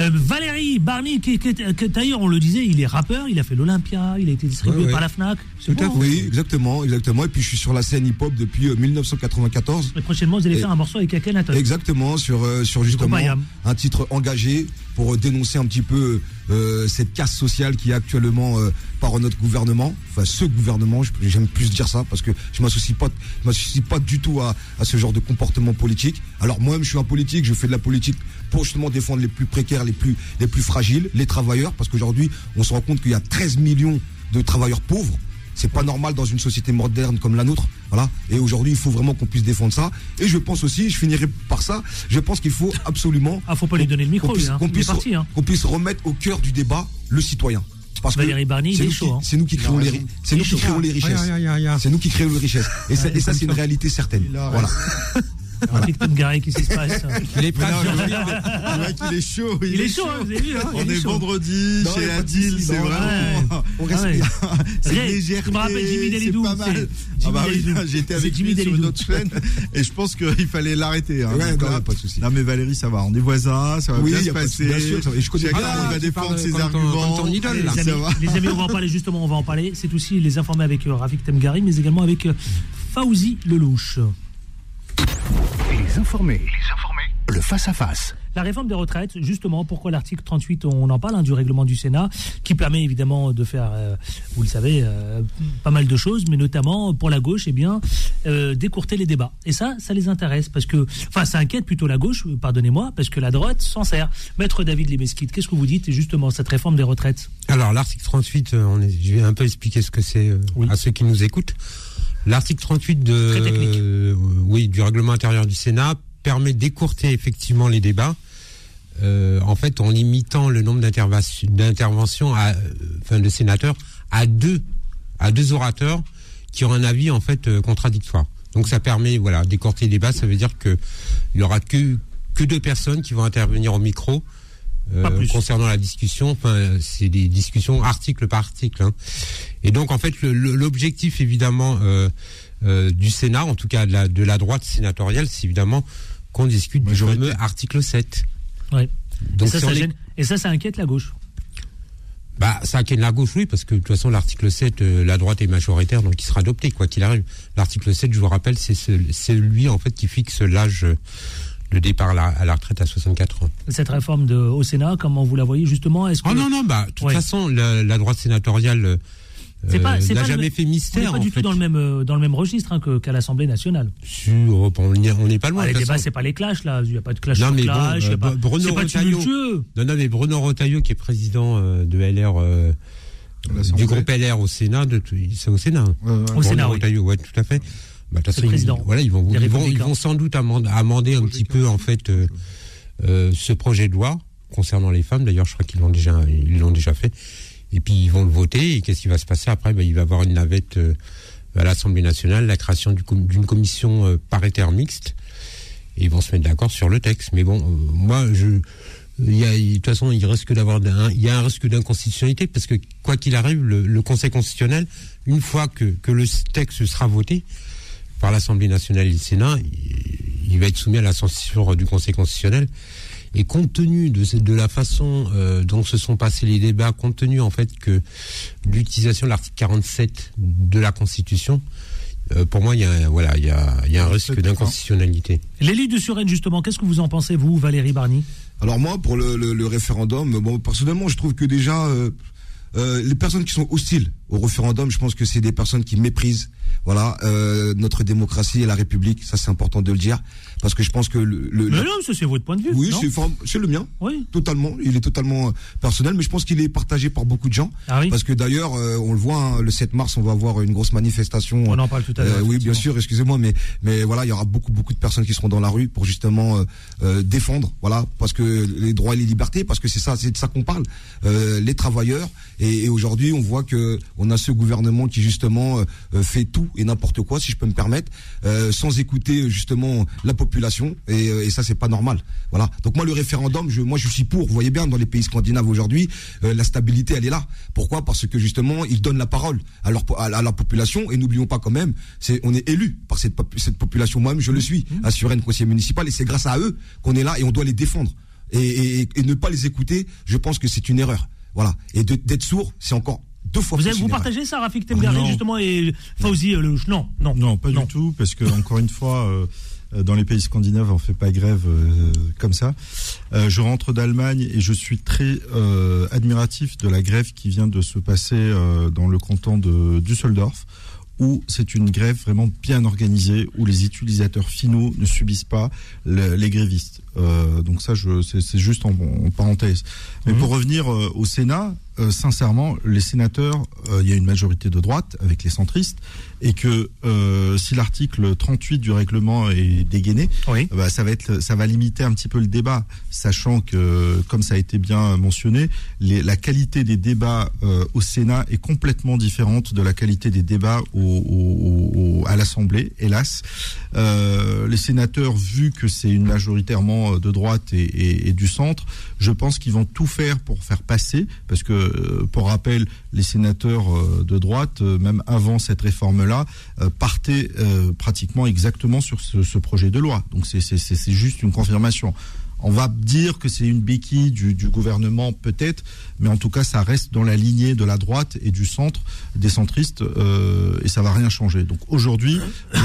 euh, Valérie Barny, qui, qui, qui- d'ailleurs, on le disait, il est rappeur, il a fait l'Olympia, il a été distribué Ouais, ouais. par la FNAC. À fait. hein Oui, exactement, exactement. Et puis je suis sur la scène hip-hop depuis euh, 1994. Et prochainement, vous allez Et- faire un morceau avec Akhenaton. Exactement, sur, euh, sur justement un titre engagé pour euh, dénoncer un petit peu euh, cette casse sociale qui est actuellement euh, par notre gouvernement, enfin ce gouvernement, j'aime plus dire ça parce que je m'associe pas, je m'associe pas du tout à, à ce genre de comportement politique. Alors moi-même je suis un politique, je fais de la politique pour justement défendre les plus précaires, les plus, les plus fragiles, les travailleurs, parce qu'aujourd'hui on se rend compte qu'il y a 13 millions de travailleurs pauvres. C'est pas normal dans une société moderne comme la nôtre. Voilà. Et aujourd'hui, il faut vraiment qu'on puisse défendre ça. Et je pense aussi, je finirai par ça, je pense qu'il faut absolument. Ah, faut pas lui donner le micro, qu'on puisse, lui, hein. puisse, parti, hein. qu'on puisse remettre au cœur du débat le citoyen. Parce Valérie Barny, il c'est est nous chaud, qui- hein. C'est nous qui Il a créons les, c'est nous qui créons les richesses. C'est nous qui créons les richesses. Et ça, et ça, c'est une réalité certaine. Voilà. Rafik Temgari, qu'est-ce qui se passe? Il est prêt. Le mec, il est chaud. Il est chaud, vous avez vu, hein, On est chaud. vendredi chez a pas de Adil, souci, c'est vraiment. On Ah respire. C'est Ré- légèreté. tu me rappelles Jimmy Delidou, C'est pas c'est mal. Ah bah oui, j'étais C'est avec Jimmy lui sur une autre chaîne et je pense qu'il fallait l'arrêter. hein. Ouais, non, là- pas de souci. Non mais Valérie, ça va. On est voisins, ça va Oui, bien se a pas de- passer. bien sûr, ça va. Et je connais il va défendre ses arguments. comme ton idole, là. les, Ça amis, va. les amis, on va en parler justement, on va en parler. C'est aussi les informer avec euh, Rafik Temgari, mais également avec euh, Fauzi Lelouch. Les informés. Les informés. Le face-à-face. La réforme des retraites, justement, pourquoi l'article 38, on en parle, hein, du règlement du Sénat, qui permet évidemment de faire, euh, vous le savez, euh, pas mal de choses, mais notamment pour la gauche, eh bien, euh, d'écourter les débats. Et ça, ça les intéresse, parce que, enfin, ça inquiète plutôt la gauche, pardonnez-moi, parce que la droite s'en sert. Maître David Lemesquite, qu'est-ce que vous dites, justement, cette réforme des retraites? Alors, l'article 38, euh, on est- je vais un peu expliquer ce que c'est euh, Oui. à ceux qui nous écoutent. L'article 38 de, Très technique. euh, oui, du règlement intérieur du Sénat permet d'écourter effectivement les débats. euh, en fait, en limitant le nombre d'interventions, à, euh, enfin, de sénateurs à deux, à deux orateurs qui ont un avis en fait contradictoire. Donc, ça permet, voilà, d'écourter les débats. Ça veut dire que il y aura que que deux personnes qui vont intervenir au micro euh, Pas plus. concernant la discussion. Enfin, c'est des discussions article par article. hein. Et donc, en fait, l'objectif évidemment euh, euh, du Sénat, en tout cas de la, de la droite sénatoriale, c'est évidemment qu'on discute du fameux article 7. Ouais. Donc, et, ça, si ça est- gêne- et ça, ça inquiète la gauche? bah, ça inquiète la gauche, oui, parce que de toute façon, l'article 7, euh, la droite est majoritaire, donc il sera adopté, quoi qu'il arrive. L'article 7, je vous rappelle, c'est ce- c'est lui, en fait, qui fixe l'âge euh, de départ à la, à la retraite à 64 ans. Cette réforme de, au Sénat, comment vous la voyez, justement Est-ce que... Oh non, non, bah, de toute Ouais. façon, la, la droite sénatoriale euh, C'est pas- c'est n'a pas le jamais fait On n'est mystère. pas en du fait. tout dans le même, euh, dans le même registre hein, que- qu'à l'Assemblée nationale. Sur- bon, on n'est pas loin. Ah, les débats, c'est pas les clashs, là. Il n'y a pas de clash Non, mais bon, clash. il y a euh, pas- Bruno tumultueux. Non, non, mais Bruno Retailleau, qui est président euh, de LR, euh, du groupe LR au Sénat, de, c'est au Sénat. hein. Ouais, ouais. Au Bruno Sénat, oui. Retailleau, ouais, tout à fait. Bah, de toute façon, ils, voilà, ils vont, ils vont, ils vont sans doute amender, amender un petit peu, en fait, euh, euh, ce projet de loi concernant les femmes. D'ailleurs, je crois qu'ils l'ont déjà, ils l'ont déjà fait. Et puis, ils vont le voter. Et qu'est-ce qui va se passer après? Ben, il va y avoir une navette, euh, à l'Assemblée nationale, la création com- d'une commission paritaire mixte. Et ils vont se mettre d'accord sur le texte. Mais bon, moi, je, il y a, de toute façon, il risque d'avoir, il y a un risque d'inconstitutionnalité parce que quoi qu'il arrive, le, le Conseil constitutionnel, une fois que, que le texte sera voté par l'Assemblée nationale et le Sénat, il, il va être soumis à la censure du Conseil constitutionnel. Et compte tenu de, la façon euh, dont se sont passés les débats, compte tenu en fait que l'utilisation de l'article 47 de la Constitution, euh, pour moi, il y a, un- voilà, il y a, il y a un risque d'inconstitutionnalité. L'élu de Suresnes, justement, qu'est-ce que vous en pensez, vous, Valérie Barny Alors moi, pour le, le- le référendum, bon, personnellement, je trouve que déjà, euh, euh, les personnes qui sont hostiles au référendum, je pense que c'est des personnes qui méprisent, voilà, euh, notre démocratie et la République. Ça, c'est important de le dire, parce que je pense que le, le- Mais la- non, ça, c'est votre point de vue. oui, c'est le mien. Oui. Totalement. Il est totalement euh, personnel, mais je pense qu'il est partagé par beaucoup de gens. Ah oui Parce que d'ailleurs, euh, on le voit, hein, le 7 mars, on va avoir une grosse manifestation. On en parle tout à l'heure, Euh, oui, bien sûr, excusez-moi, mais mais voilà, il y aura beaucoup beaucoup de personnes qui seront dans la rue pour justement euh, euh, défendre, voilà, parce que les droits et les libertés, parce que c'est ça, c'est de ça qu'on parle, euh, les travailleurs. Et, et aujourd'hui, on voit que on a ce gouvernement qui justement euh, euh, fait tout et n'importe quoi, si je peux me permettre, euh, sans écouter justement la population. Et, euh, et ça, c'est pas normal. Voilà. Donc moi, le référendum, je, moi, je suis pour. Vous voyez bien, dans les pays scandinaves aujourd'hui, euh, la stabilité, elle est là. Pourquoi? Parce que justement, ils donnent la parole à, leur, à, la- à la population. Et n'oublions pas quand même, c'est on est élu par cette, pop- cette population. Moi-même, je le suis, Mmh. à Suresnes, conseiller municipal, et c'est grâce à eux qu'on est là et on doit les défendre. Et, et- et ne pas les écouter, je pense que c'est une erreur. Voilà. Et d'être sourd, c'est encore deux fois Vous, plus avez, vous partagez ça, Rafik Temgari, Ah, justement, et Fauzi euh, Lelouch Non, non. Non, pas du tout, parce que encore une fois, euh, dans les pays scandinaves, on fait pas grève euh, comme ça. Euh, je rentre d'Allemagne et je suis très admiratif de la grève qui vient de se passer dans le canton de Düsseldorf où c'est une grève vraiment bien organisée, où les utilisateurs finaux ne subissent pas le- les grévistes. Euh, donc ça, c'est, juste en, en parenthèse. Mais Mhm. pour revenir euh, au Sénat, euh, sincèrement, les sénateurs, euh, il y a une majorité de droite avec les centristes, et que euh, si l'article 38 du règlement est dégainé, bah, ça va être, ça va limiter un petit peu le débat, sachant que, comme ça a été bien mentionné, les- la qualité des débats au Sénat est complètement différente de la qualité des débats au, au- au- à l'Assemblée, hélas. Les sénateurs, vu que c'est une majoritairement de droite et, et- et du centre, je pense qu'ils vont tout faire pour faire passer, parce que, euh, pour rappel, les sénateurs euh, de droite, euh, même avant cette réforme-là, partaient pratiquement exactement sur ce, ce projet de loi. Donc c'est juste une confirmation. On va dire que c'est une béquille du, du gouvernement peut-être, mais en tout cas ça reste dans la lignée de la droite et du centre, des centristes, euh, et ça va rien changer. Donc aujourd'hui,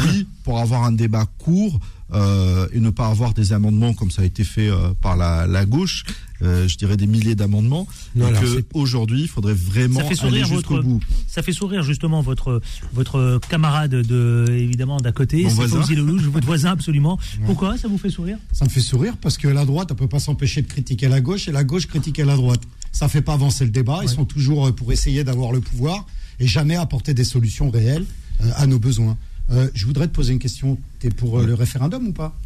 oui, pour avoir un débat court euh, et ne pas avoir des amendements comme ça a été fait euh, par la, la gauche, euh, je dirais des milliers d'amendements, Non, et alors, que c'est- aujourd'hui il faudrait vraiment Ça fait aller sourire jusqu'au votre, bout. ça fait sourire justement votre votre camarade de évidemment d'à côté, Mon voisin. Lelouch, votre voisin absolument. Pourquoi ça vous fait sourire? Ça me fait sourire parce que la droite, elle peut pas s'empêcher de critiquer la gauche et la gauche critiquer la droite. Ça fait pas avancer le débat. Ils sont toujours pour essayer d'avoir le pouvoir et jamais apporter des solutions réelles euh, à nos besoins. Euh, je voudrais te poser une question. Tu es pour euh, le référendum ou pas?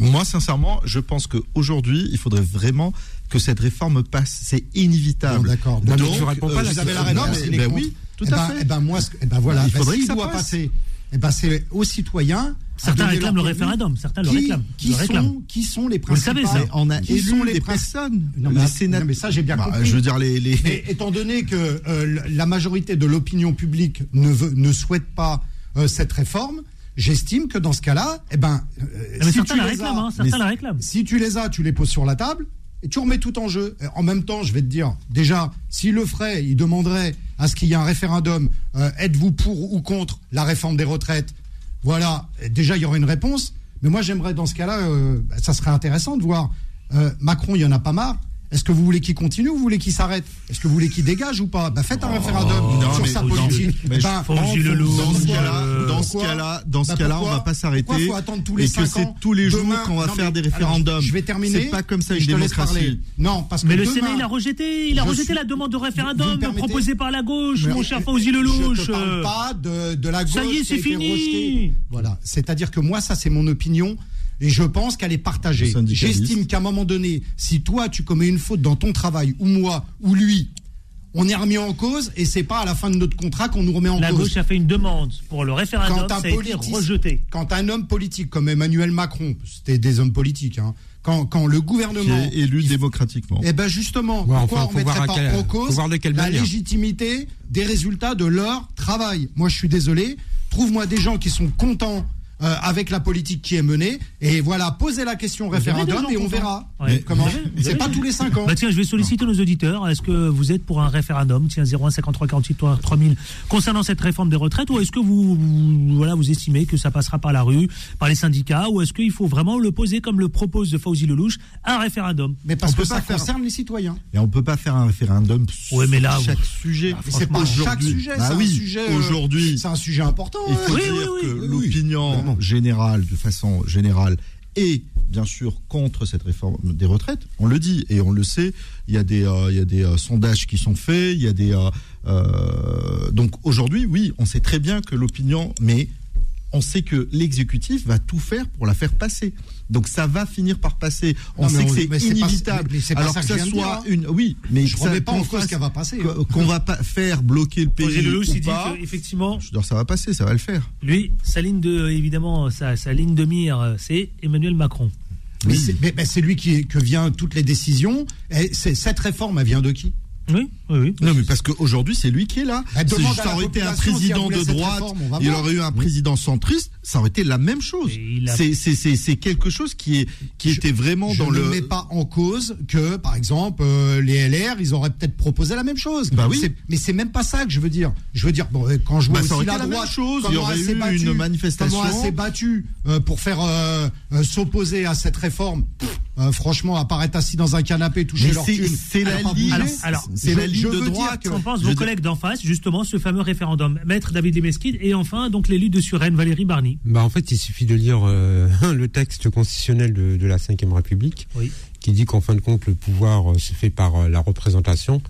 Moi, sincèrement, je pense qu'aujourd'hui, il faudrait vraiment que cette réforme passe. C'est inévitable. D'accord. Donc, Donc, euh, vous avez la non, réponse. mais- il est ben oui, tout Eh à ben- fait. Eh ben moi, eh ben voilà. Il Ben, faudrait que ça doit passe. passer. Eh ben c'est aux citoyens. Certains réclament le référendum, certains le Qui- réclament, Qui le sont, qui sont les Vous le savez, principales ça. On a qui sont les des personnes. Non, Les mais, sénat- non, mais ça, j'ai bien Bah, compris. je veux dire, les- les- Mais étant donné que euh, la majorité de l'opinion publique ne, veut, ne souhaite pas euh, cette réforme, j'estime que dans ce cas-là, eh ben, euh, si tu les réclament, as- hein, certains mais la réclament. Si tu les as, tu les poses sur la table et tu remets tout en jeu. Et En même temps, je vais te dire, déjà, s'il le ferait, il demanderait à ce qu'il y ait un référendum, euh, êtes-vous pour ou contre la réforme des retraites? Voilà, déjà, il y aurait une réponse. Mais moi, j'aimerais dans ce cas-là, euh, bah, ça serait intéressant de voir. euh, Macron, il y en a pas marre. Est-ce que vous voulez qu'il continue ou vous voulez qu'il s'arrête? Est-ce que vous voulez qu'il dégage ou pas? Bah, Faites un référendum non, sur mais- sa non, politique. mais je- faut- Lelouch, dans ce cas-là- dans ce Pourquoi cas-là- dans ce Bah, cas-là, on va pas s'arrêter faut attendre tous les et que c'est tous les jours qu'on va non, faire mais- des alors, référendums. je vais terminer. C'est pas comme ça une je démocratie. Non, parce que Mais le Sénat, il a rejeté, il a Je rejeté suis- la demande de référendum proposée par la gauche, mon cher Fauzi Je Lelouch. te parle euh. pas de, la gauche. Ça y est, c'est fini. rejetée. Voilà. C'est-à-dire que moi, ça, c'est mon opinion. Et je pense qu'elle est partagée. J'estime qu'à un moment donné, si toi, tu commets une faute dans ton travail, ou moi, ou lui, on est remis en cause et c'est pas à la fin de notre contrat qu'on nous remet en La cause. gauche a fait une demande pour le référendum, Quand ça un, a été rejeté. quand un homme politique comme Emmanuel Macron, c'était des hommes politiques, hein, quand, quand le Qui gouvernement est élu démocratiquement. eh ben justement, Ouais, pourquoi enfin, on mettrait pas quel- en cause voir de quelle la manière. légitimité des résultats de leur travail? Moi, je suis désolé. Trouve-moi des gens qui sont contents euh, avec la politique qui est menée. Et voilà, posez la question au référendum et on verra. Ouais. Comment C'est pas tous les cinq ans. Bah tiens, je vais solliciter nos auditeurs. Est-ce que vous êtes pour un référendum, tiens 01 53 48 3000, concernant cette réforme des retraites, ou est-ce que vous, vous- voilà, vous estimez que ça passera par la rue, par les syndicats, ou est-ce qu'il faut vraiment le poser comme le propose Fauzi Lelouch, un référendum? Mais parce On que ça faire- concerne les citoyens. Et on peut pas faire un référendum Ouais, mais là, sur chaque vous- sujet. Mais c'est pas chaque sujet, Bah c'est oui, un sujet. euh, Aujourd'hui, c'est un sujet important. il hein. faut Oui, dire oui, oui. que Oui, oui. l'opinion Générale, de façon générale, est bien sûr contre cette réforme des retraites. On le dit et on le sait. Il y a des, euh, il y a des euh, sondages qui sont faits. Il y a des. euh, donc aujourd'hui, oui, on sait très bien que l'opinion, mais on sait que l'exécutif va tout faire pour la faire passer. Donc ça va finir par passer. On Non, sait que c'est pas- inévitable. mais c'est pas Alors ça que ça soit dire, hein. une, oui, mais Je ça- remets pas en cause qu'elle va passer, hein. Qu'on va pas faire bloquer le pays ou il dit pas. qu'effectivement, Je dire, ça va passer, ça va le faire. lui, sa ligne de, évidemment, sa, sa ligne de mire, euh, c'est Emmanuel Macron. Mais c'est- mais- mais c'est lui qui que vient toutes les décisions. Et c'est- cette réforme, elle vient de qui? Oui, oui, oui. Non, mais parce qu'aujourd'hui, c'est lui qui est là. Bah, Si demande à ça aurait été un si président de droite, réforme, il aurait eu un président centriste, ça aurait été la même chose. A- C'est- quelque chose qui, est, qui était vraiment Je dans ne le. mets pas en cause que, par exemple, euh, les LR, ils auraient peut-être proposé la même chose. Bah oui. Mais c'est même pas ça que je veux dire. Je veux dire, bon, euh, quand je vois Bah, ça aussi aurait la été la même droite, chose, il y aurait eu battue, une manifestation. Comment s'est battue euh, pour faire euh, euh, s'opposer à cette réforme. Pff, euh, franchement, apparaître assis dans un canapé, toucher Mais leur c'est- thune. c'est la alors, c'est la ligne je de droite. que- Qu'en pensent Je vos collègues d'en face, justement, ce fameux référendum? Maître David Lemesquid et enfin, donc, l'élu de Suresnes, Valérie Barny. Bah en fait, il suffit de lire euh, le texte constitutionnel de, de la Ve République, Oui. qui dit qu'en fin de compte, le pouvoir euh, se fait par euh, la représentation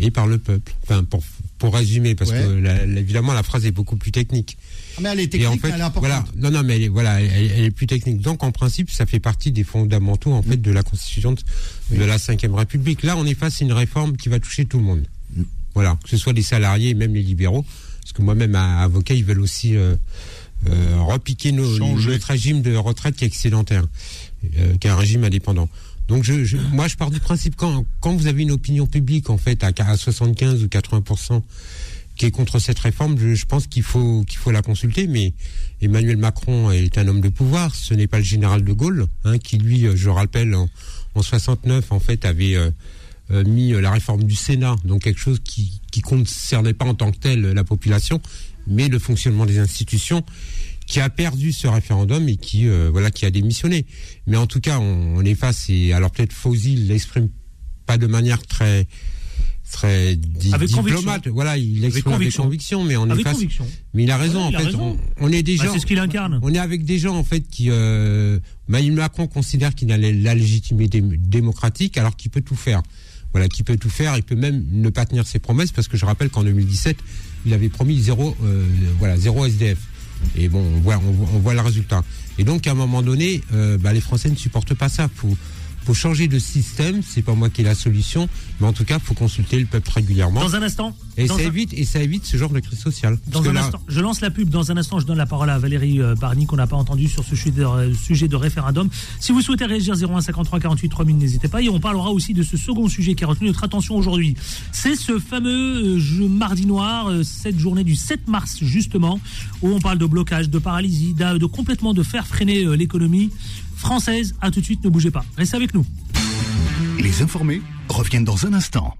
et par le peuple. Enfin, pour, pour résumer, parce Ouais. que la- la- évidemment la phrase est beaucoup plus technique. Ah, mais elle est technique, en fait, elle est importante. voilà, non, non, mais elle est, voilà, elle, elle est plus technique. Donc, en principe, ça fait partie des fondamentaux, en fait, de la constitution de, de la Ve République. Là, on est face à une réforme qui va toucher tout le monde. Voilà, que ce soit les salariés et même les libéraux. Parce que moi-même, avocat, ils veulent aussi euh, euh, repiquer nos, notre régime de retraite qui est excédentaire, euh, qui est un régime indépendant. Donc, je, je- moi, je pars du principe quand, quand vous avez une opinion publique, en fait, à, à 75 ou 80 qui est contre cette réforme, je, pense qu'il faut qu'il faut la consulter. Mais Emmanuel Macron est un homme de pouvoir. Ce n'est pas le général de Gaulle, hein, qui lui, euh, je rappelle, en, en 69, en fait, avait euh, euh, mis la réforme du Sénat, donc quelque chose qui qui concernait pas en tant que tel la population, mais le fonctionnement des institutions, qui a perdu ce référendum et qui voilà qui a démissionné. Mais en tout cas, on, on est face et alors peut-être Fauzi l'exprime pas de manière très très di- Avec diplomate. conviction. Voilà, il Avec exprime avec conviction. conviction, mais on est Avec face. conviction. Mais il a raison Ouais, en a fait. raison. On, on est des Bah, gens. c'est ce qu'il incarne. On est avec des gens en fait qui. Euh, Emmanuel Macron considère qu'il a la légitimité démocratique alors qu'il peut tout faire. Voilà, qu'il peut tout faire. Il peut même ne pas tenir ses promesses parce que je rappelle qu'en 2017, il avait promis zéro, euh, voilà, zéro SDF. Et bon, on voit, on voit, on voit le résultat. Et donc, à un moment donné, euh, bah, les Français ne supportent pas ça. Faut, faut changer de système. C'est pas moi qui ai la solution, mais en tout cas, faut consulter le peuple régulièrement. Dans un instant. Et ça un- évite, et ça évite ce genre de crise sociale. Dans un là- instant, je lance la pub. Dans un instant, je donne la parole à Valérie euh, Barny qu'on n'a pas entendu sur ce sujet de, euh, référendum. Si vous souhaitez réagir 01 53 48 3000, n'hésitez pas. Et on parlera aussi de ce second sujet qui a retenu notre attention aujourd'hui. C'est ce fameux euh, jeu mardi noir, cette journée du 7 mars justement, où on parle de blocage, de paralysie, de complètement de faire freiner l'économie française. À tout de suite, ne bougez pas. Restez avec nous. Les informés reviennent dans un instant.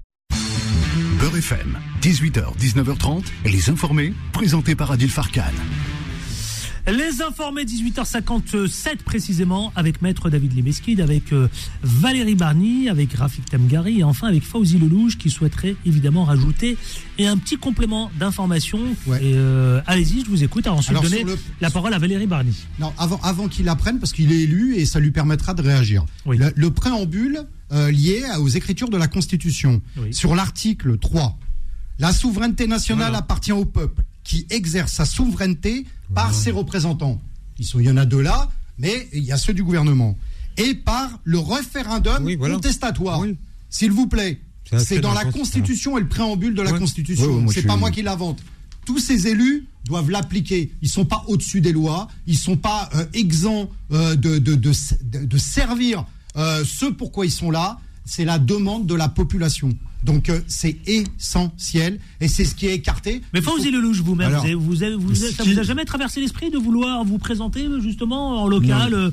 Beurre FM, 18h, 19h30, les informés, présentés par Adil Farkan. Les informés 18h57 précisément avec Maître David Limeskid, avec euh, Valérie Barny, avec Rafik Tamgari et enfin avec Fauzi Lelouch qui souhaiterait évidemment rajouter et un petit complément d'information. Euh, allez-y, je vous écoute. Alors, ensuite donner le- la parole à Valérie Barny. Non, avant, avant qu'il apprenne, parce qu'il est élu et ça lui permettra de réagir. Le, le préambule euh, lié aux écritures de la Constitution, sur l'article 3, la souveraineté nationale appartient au peuple qui exerce sa souveraineté par ses représentants. Ils sont, il y en a deux là, mais il y a ceux du gouvernement. Et par le référendum contestatoire. S'il vous plaît, C'est dans la Constitution et le préambule de la Ouais. Constitution. Ouais, c'est pas suis- moi qui l'invente. Tous ces élus doivent l'appliquer. Ils sont pas au-dessus des lois. Ils sont pas euh, exempts euh, de, de, de, de- de servir euh, ce pourquoi ils sont là. C'est la demande de la population. Donc euh, c'est essentiel et c'est ce qui est écarté. Mais Fauzi Lelouch, vous-même, vous avez- vous avez- vous ce avez- ça qui- vous a jamais traversé l'esprit de vouloir vous présenter justement en local euh,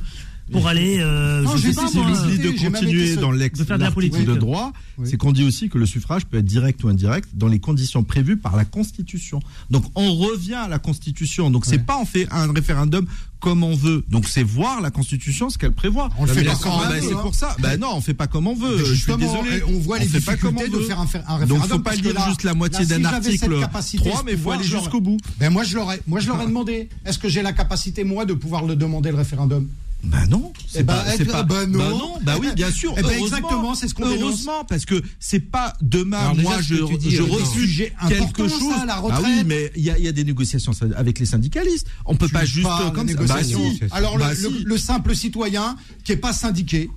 pour aller, euh, Non, je sais pas de L'idée continuer dans l'ex de faire de la politique. de droit, c'est qu'on dit aussi que le suffrage peut être direct ou indirect dans les conditions prévues par la Constitution. Donc on revient à la Constitution. Donc c'est pas on fait un référendum comme on veut. Donc c'est voir la Constitution ce qu'elle prévoit. On le Non, fait on bah, veut, c'est hein. pour ça. Bah non, on fait pas comme on veut. Je suis justement, désolé. on voit les fait pas comme on difficultés de faire un, un Donc référendum. faut pas lire là- juste la moitié si d'un j'avais article cette capacité, 3, ce mais il faut aller l'aurais- jusqu'au bout. Ben moi je l'aurais, moi je leur ai demandé. Est-ce que j'ai la capacité moi de pouvoir le demander le référendum? Bah non, Eh c'est ben, pas, c'est être- pas- bah non. bah non, bah oui, bien sûr. Eh ben, heureusement. exactement, c'est ce qu'on. Heureusement, parce que c'est pas demain, Alors moi, je, dis, je euh, refuse quelque important, ça, chose. la ah retraite. oui, mais il y a, il y a des négociations avec les syndicalistes. On peut pas juste Pas comme la ça. Bah négociation. si. Alors Bah le, si. le- le simple citoyen qui est pas syndiqué,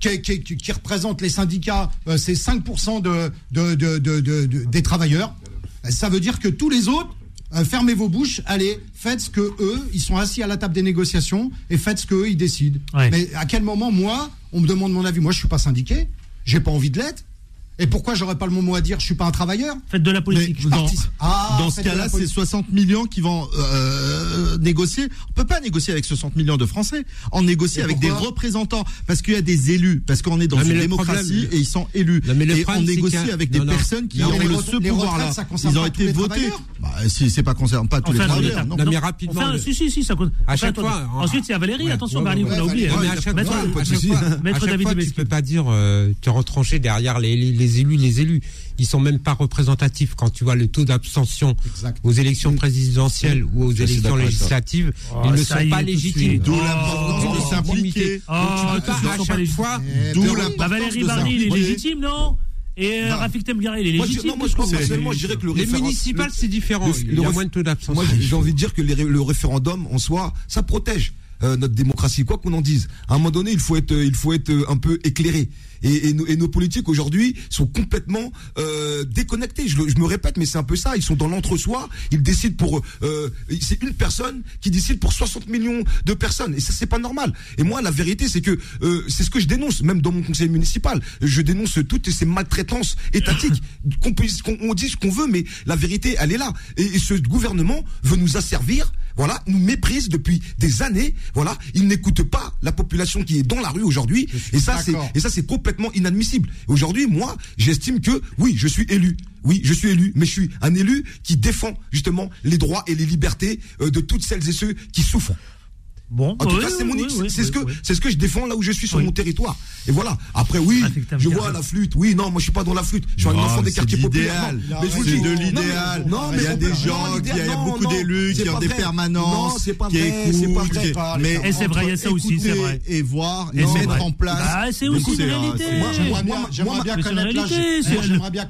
qui, qui- qui- qui représente les syndicats, euh, c'est 5% de, de, de- de- de- de- des travailleurs. Ça veut dire que tous les autres, euh, fermez vos bouches, allez, faites ce que eux, ils sont assis à la table des négociations et faites ce que eux, ils décident. Ouais. Mais à quel moment, moi, on me demande mon avis? Moi, je suis pas syndiqué, j'ai pas envie de l'être. Et pourquoi j'aurais pas le mot à dire? Je suis pas un travailleur. Faites de la politique. Je Dans. Ah, dans ce cas-là, c'est politique. 60 millions qui vont euh, négocier. On peut pas négocier avec 60 millions de Français. On négocie Et avec des représentants parce qu'il y a des élus, parce qu'on est dans Non, une démocratie problème- et ils sont élus. Non, et on problème, c'est négocie avec des Non, personnes qui ont le ce pouvoir-là. concerne Ils ont été votés. Bah, si c'est pas concerne pas tous les Enfin, travailleurs. non. Non, mais rapidement. Enfin, le- si, si, si, ça compte. À Enfin, chaque attendez. fois, Ensuite, il y a Valérie, attention, Valérie, on a oublié. hein. mais à chaque Maître- fois, à à tu peux pas dire euh, te retrancher derrière les, les, les élus. Les élus, ils sont même pas représentatifs quand tu vois le taux d'abstention aux élections présidentielles ou aux élections législatives. Oh, ils ne sont pas légitimes. suite. D'où Oh, l'importance de s'impliquer. Oh, Donc tu peux pas à chaque fois. Eh, D'où l'importance Bah, Valérie Barny, il est légitime, non? Et euh. Rafik Temgari, il est Moi, je- légitime. non, moi, je crois qu'est-ce que vous personnellement, je dirais que le Les référendum- municipales, le- c'est différent. le- Il y a moins de taux d'abstention. Moi, j'ai envie de dire que les le référendum en soi, ça protège euh, notre démocratie, quoi qu'on en dise. À un moment donné, il faut être, euh, il faut être euh, un peu éclairé. Et, et nos, et nos politiques aujourd'hui sont complètement euh, déconnectés. Je, le- je me répète, mais c'est un peu ça. Ils sont dans l'entre-soi. Ils décident pour. Euh, c'est une personne qui décide pour 60 millions de personnes. Et ça, c'est pas normal. Et moi, la vérité, c'est que euh, c'est ce que je dénonce, même dans mon conseil municipal. Je dénonce toutes ces maltraitances étatiques. qu'on puisse, qu'on on dit ce qu'on veut, mais la vérité, elle est là. Et, et ce gouvernement veut nous asservir. Voilà, nous méprise depuis des années. Voilà, il n'écoute pas la population qui est dans la rue aujourd'hui. Et ça, c'est et ça, c'est complètement inadmissible. Aujourd'hui, moi, j'estime que oui, je suis élu. Oui, je suis élu, mais je suis un élu qui défend justement les droits et les libertés euh, de toutes celles et ceux qui souffrent. Bon, En tout oui, cas, c'est oui, mon, oui, c'est ce que c'est ce que je défends là où je suis sur Oui. mon territoire. Et voilà. Après, oui, je vois la flûte. Oui, non, moi je suis pas dans la flûte. Je suis un Non, enfant des quartiers populaires. Non, mais je vous C'est dis- de l'idéal. Non, mais il y a on des gens, il y a beaucoup d'élus qui ont des permanences, Non, c'est pas qui écoutent, mais Et c'est vrai, il y a ça aussi, c'est vrai. Et voir Et mettre en place. Ah, c'est aussi une un- réalité. J'aimerais bien, connaître l'âge.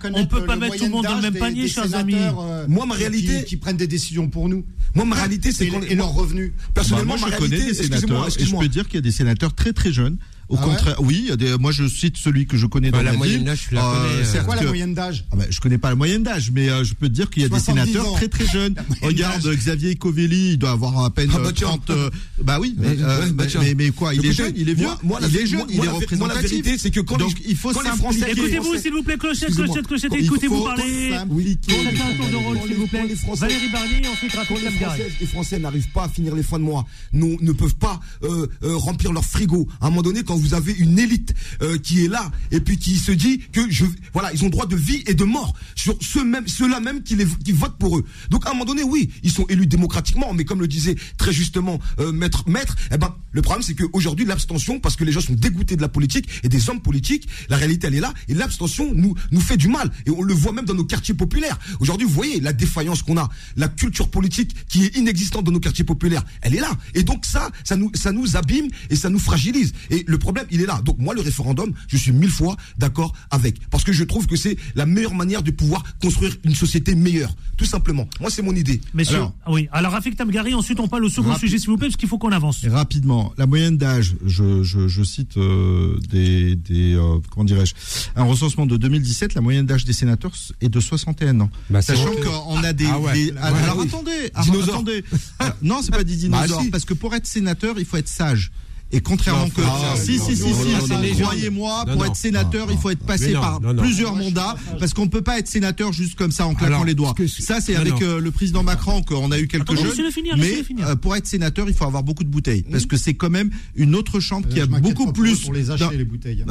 connaître peut pas mettre tout le monde dans le même panier, chers amis. euh, Moi, ma réalité- qui prennent des décisions pour nous. Moi, ma réalité, c'est Et, leurs revenus. personnellement, je connais réalité, des excusez-moi, sénateurs et je peux dire qu'il y a des sénateurs très très jeunes. Au Ah ouais contraire, oui, il y a des, moi je cite celui que je connais Bah, dans la ma moyenne ville. d'âge, la connais, euh, C'est quoi la moyenne d'âge? Ah bah, je connais pas la moyenne d'âge, mais euh, je peux te dire qu'il y a des 70 sénateurs ans. très très jeunes. La Regarde. Xavier Covelli, il doit avoir à peine Ah bah euh, tiens. 30. euh, bah oui, mais, euh, bah mais- tiens. mais, mais quoi Il est jeune, il est vieux, moi- moi, la il est jeune, moi, il est la la représentatif. vérité, c'est que quand Donc il faut. Français- Écoutez-vous, s'il vous plaît, clochette, clochette, clochette, écoutez-vous parler. Chacun un tour de rôle, s'il vous plaît. les Français- Valérie Barnier, ensuite les Temgari. Françaises et Français n'arrivent pas à finir les fins de mois, nous ne peuvent pas euh, euh, remplir leur frigo. À un moment donné, quand vous avez une élite euh, qui est là et puis qui se dit que je, voilà, ils ont droit de vie et de mort sur ceux même, ceux-là même qui, les, qui votent pour eux. Donc à un moment donné, oui, ils sont élus démocratiquement, mais comme le disait très justement euh, maître, maître, eh ben le problème c'est qu'aujourd'hui l'abstention, parce que les gens sont dégoûtés de la politique et des hommes politiques, la réalité elle est là et l'abstention nous nous fait du mal et on le voit même dans nos quartiers populaires. Aujourd'hui, vous voyez la défaillance qu'on a, la culture politique qui est inexistante dans nos quartiers populaires, elle est là. Et donc ça, ça nous ça nous abîme et ça nous fragilise. Et le problème, il est là. Donc moi, le référendum, je suis mille fois d'accord avec, parce que je trouve que c'est la meilleure manière de pouvoir construire une société meilleure, tout simplement. Moi, c'est mon idée. Messieurs, Alors- ah oui. Alors Rafik Temgari, ensuite on parle au second sujet, s'il vous plaît, parce qu'il faut qu'on avance. Rapidement, la moyenne d'âge, je, je, je cite euh, des, des euh, comment dirais-je, un recensement de 2017, la moyenne d'âge des sénateurs est de 61 ans. Bah, Sachant qu'on a des, Ah ouais. des- Ouais, alors oui. attendez, alors, Dinosaures. attendez. Euh, non, c'est pas des dinosaures, Bah, si. parce que pour être sénateur, il faut être sage. Et contrairement Non, que ah, si si si si, croyez-moi, pour non. être sénateur, il faut être passé par plusieurs mandats, parce qu'on peut pas être sénateur juste comme ça en claquant Alors, les doigts. Ça, c'est avec euh, le président Macron qu'on a eu quelques Attendez, jeunes. finir, mais euh, pour être sénateur, il faut avoir beaucoup de bouteilles, parce que c'est quand même une autre chambre qui Euh, a je m'inquiète beaucoup plus. pour les acheter les bouteilles.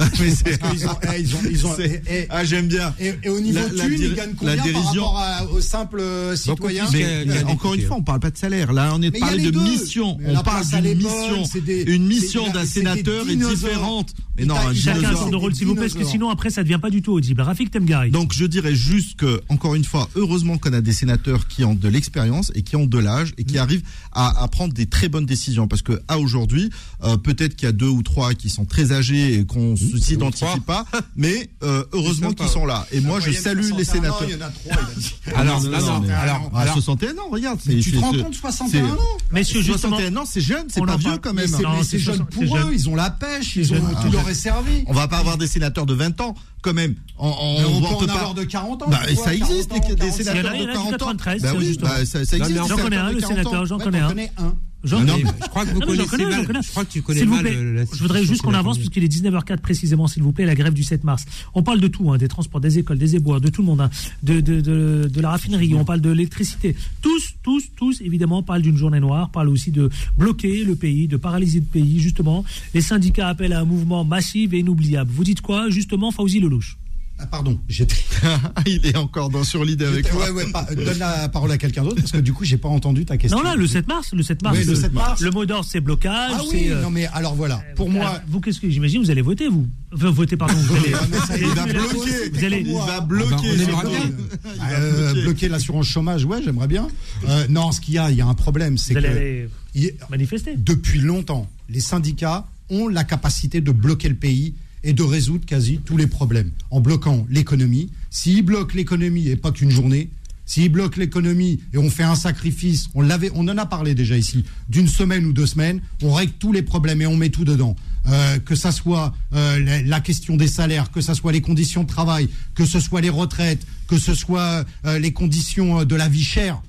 Ah, j'aime bien. Et, au niveau thune, ils gagnent combien par rapport aux simples citoyens a encore une fois, on parle pas de salaire. Là, on est a les de mission. On parle d'une mission. c'est des- Une mission d'un sénateur est différente. Mais non, un chacun dinosaure. son de rôle, s'il vous plaît, parce que sinon après ça devient pas du tout audible. Rafik Temgari. Donc je dirais juste que, encore une fois, heureusement qu'on a des sénateurs qui ont de l'expérience et qui ont de l'âge et qui arrivent à, à prendre des très bonnes décisions. Parce que à aujourd'hui, euh, peut-être qu'il y a deux ou trois qui sont très âgés et qu'on ne s'identifie pas, mais euh, heureusement qu'ils sont là. Et moi, je salue les 61 ans, sénateurs. Il y en a trois, il a dit. Alors, non, non, non, non, mais- alors, Ah, alors, 61 ans, regarde. Mais tu te rends compte, 61 ans Messieurs, justement, 61 ans, c'est jeune, c'est pas vieux quand même. Non, c'est jeune jeune, pour eux, jeune. ils ont la pêche, ils ont tout leur est servi. On va pas avoir des sénateurs de 20 ans, quand même. On, on, Mais on vante peut en pas. avoir de 40 ans. Bah, ça existe, 40 ans, des, des 45. sénateurs Il y en a- il y en de a qui 40 ans. 93, Bah oui, bah, ça, ça existe. J'en connais un, le 40 ans. sénateur, j'en connais un. Non, mais je crois que vous Non, connaissez connais, mal. connais. Je crois que tu connais mal plaît, la je voudrais juste qu'on avance puisqu'il est 19h04 précisément, s'il vous plaît, la grève du 7 mars. On parle de tout, hein, des transports, des écoles, des éboueurs, de tout le monde, hein, de, de, de, de la raffinerie, on parle de l'électricité. Tous, tous, tous, évidemment, parlent d'une journée noire, parlent aussi de bloquer le pays, de paralyser le pays, justement. Les syndicats appellent à un mouvement massif et inoubliable. Vous dites quoi, justement, Fauzi Lelouch? Ah, pardon, j'étais. Il est encore dans sur l'idée avec moi. Ouais, ouais, pas- donne la parole à quelqu'un d'autre parce que du coup, j'ai pas entendu ta question. Non, là, le 7 mars, le 7 mars. Oui, le 7 mars. Le mot d'ordre, c'est blocage. Ah oui, euh, non mais alors voilà, pour moi, Vous, qu'est-ce que j'imagine, vous allez voter, vous? Enfin, voter, pardon. Vous allez, ça, Il va vous allez- bloquer. Vous allez- Il va Ah bah, bloquer. on aimerait bien. Euh, bloquer. bloquer l'assurance chômage, ouais, j'aimerais bien. Euh, non, ce qu'il y a, il y a un problème, c'est vous allez que aller il- manifester. depuis longtemps, les syndicats ont la capacité de bloquer le pays est de résoudre quasi tous les problèmes en bloquant l'économie. S'il bloque l'économie et pas qu'une journée, s'il bloque l'économie et on fait un sacrifice, on l'avait, on en a parlé déjà ici, d'une semaine ou deux semaines, on règle tous les problèmes et on met tout dedans. Euh, que ça soit euh, la, question des salaires, que ça soit les conditions de travail, que ce soit les retraites, que ce soit euh, les conditions de la vie chère.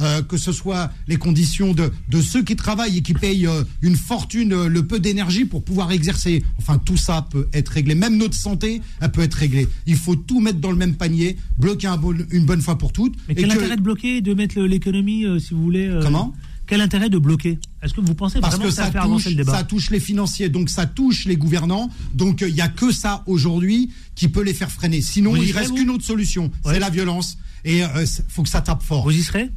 Euh, que ce soit les conditions de, de ceux qui travaillent et qui payent euh, une fortune, euh, le peu d'énergie pour pouvoir exercer. Enfin, tout ça peut être réglé. Même notre santé, elle peut être réglée. Il faut tout mettre dans le même panier, bloquer un bon- une bonne fois pour toutes. Mais et quel que- intérêt de bloquer, de mettre l'économie, si vous voulez Comment? Quel intérêt de bloquer? Est-ce que vous pensez Parce vraiment que ça touche, le débat? ça touche les financiers, donc ça touche les gouvernants. Donc il n'y a que ça aujourd'hui qui peut les faire freiner. Sinon, Vous il reste qu'une autre solution, Ouais. c'est la violence. Et il faut que ça tape fort. Vous y serez?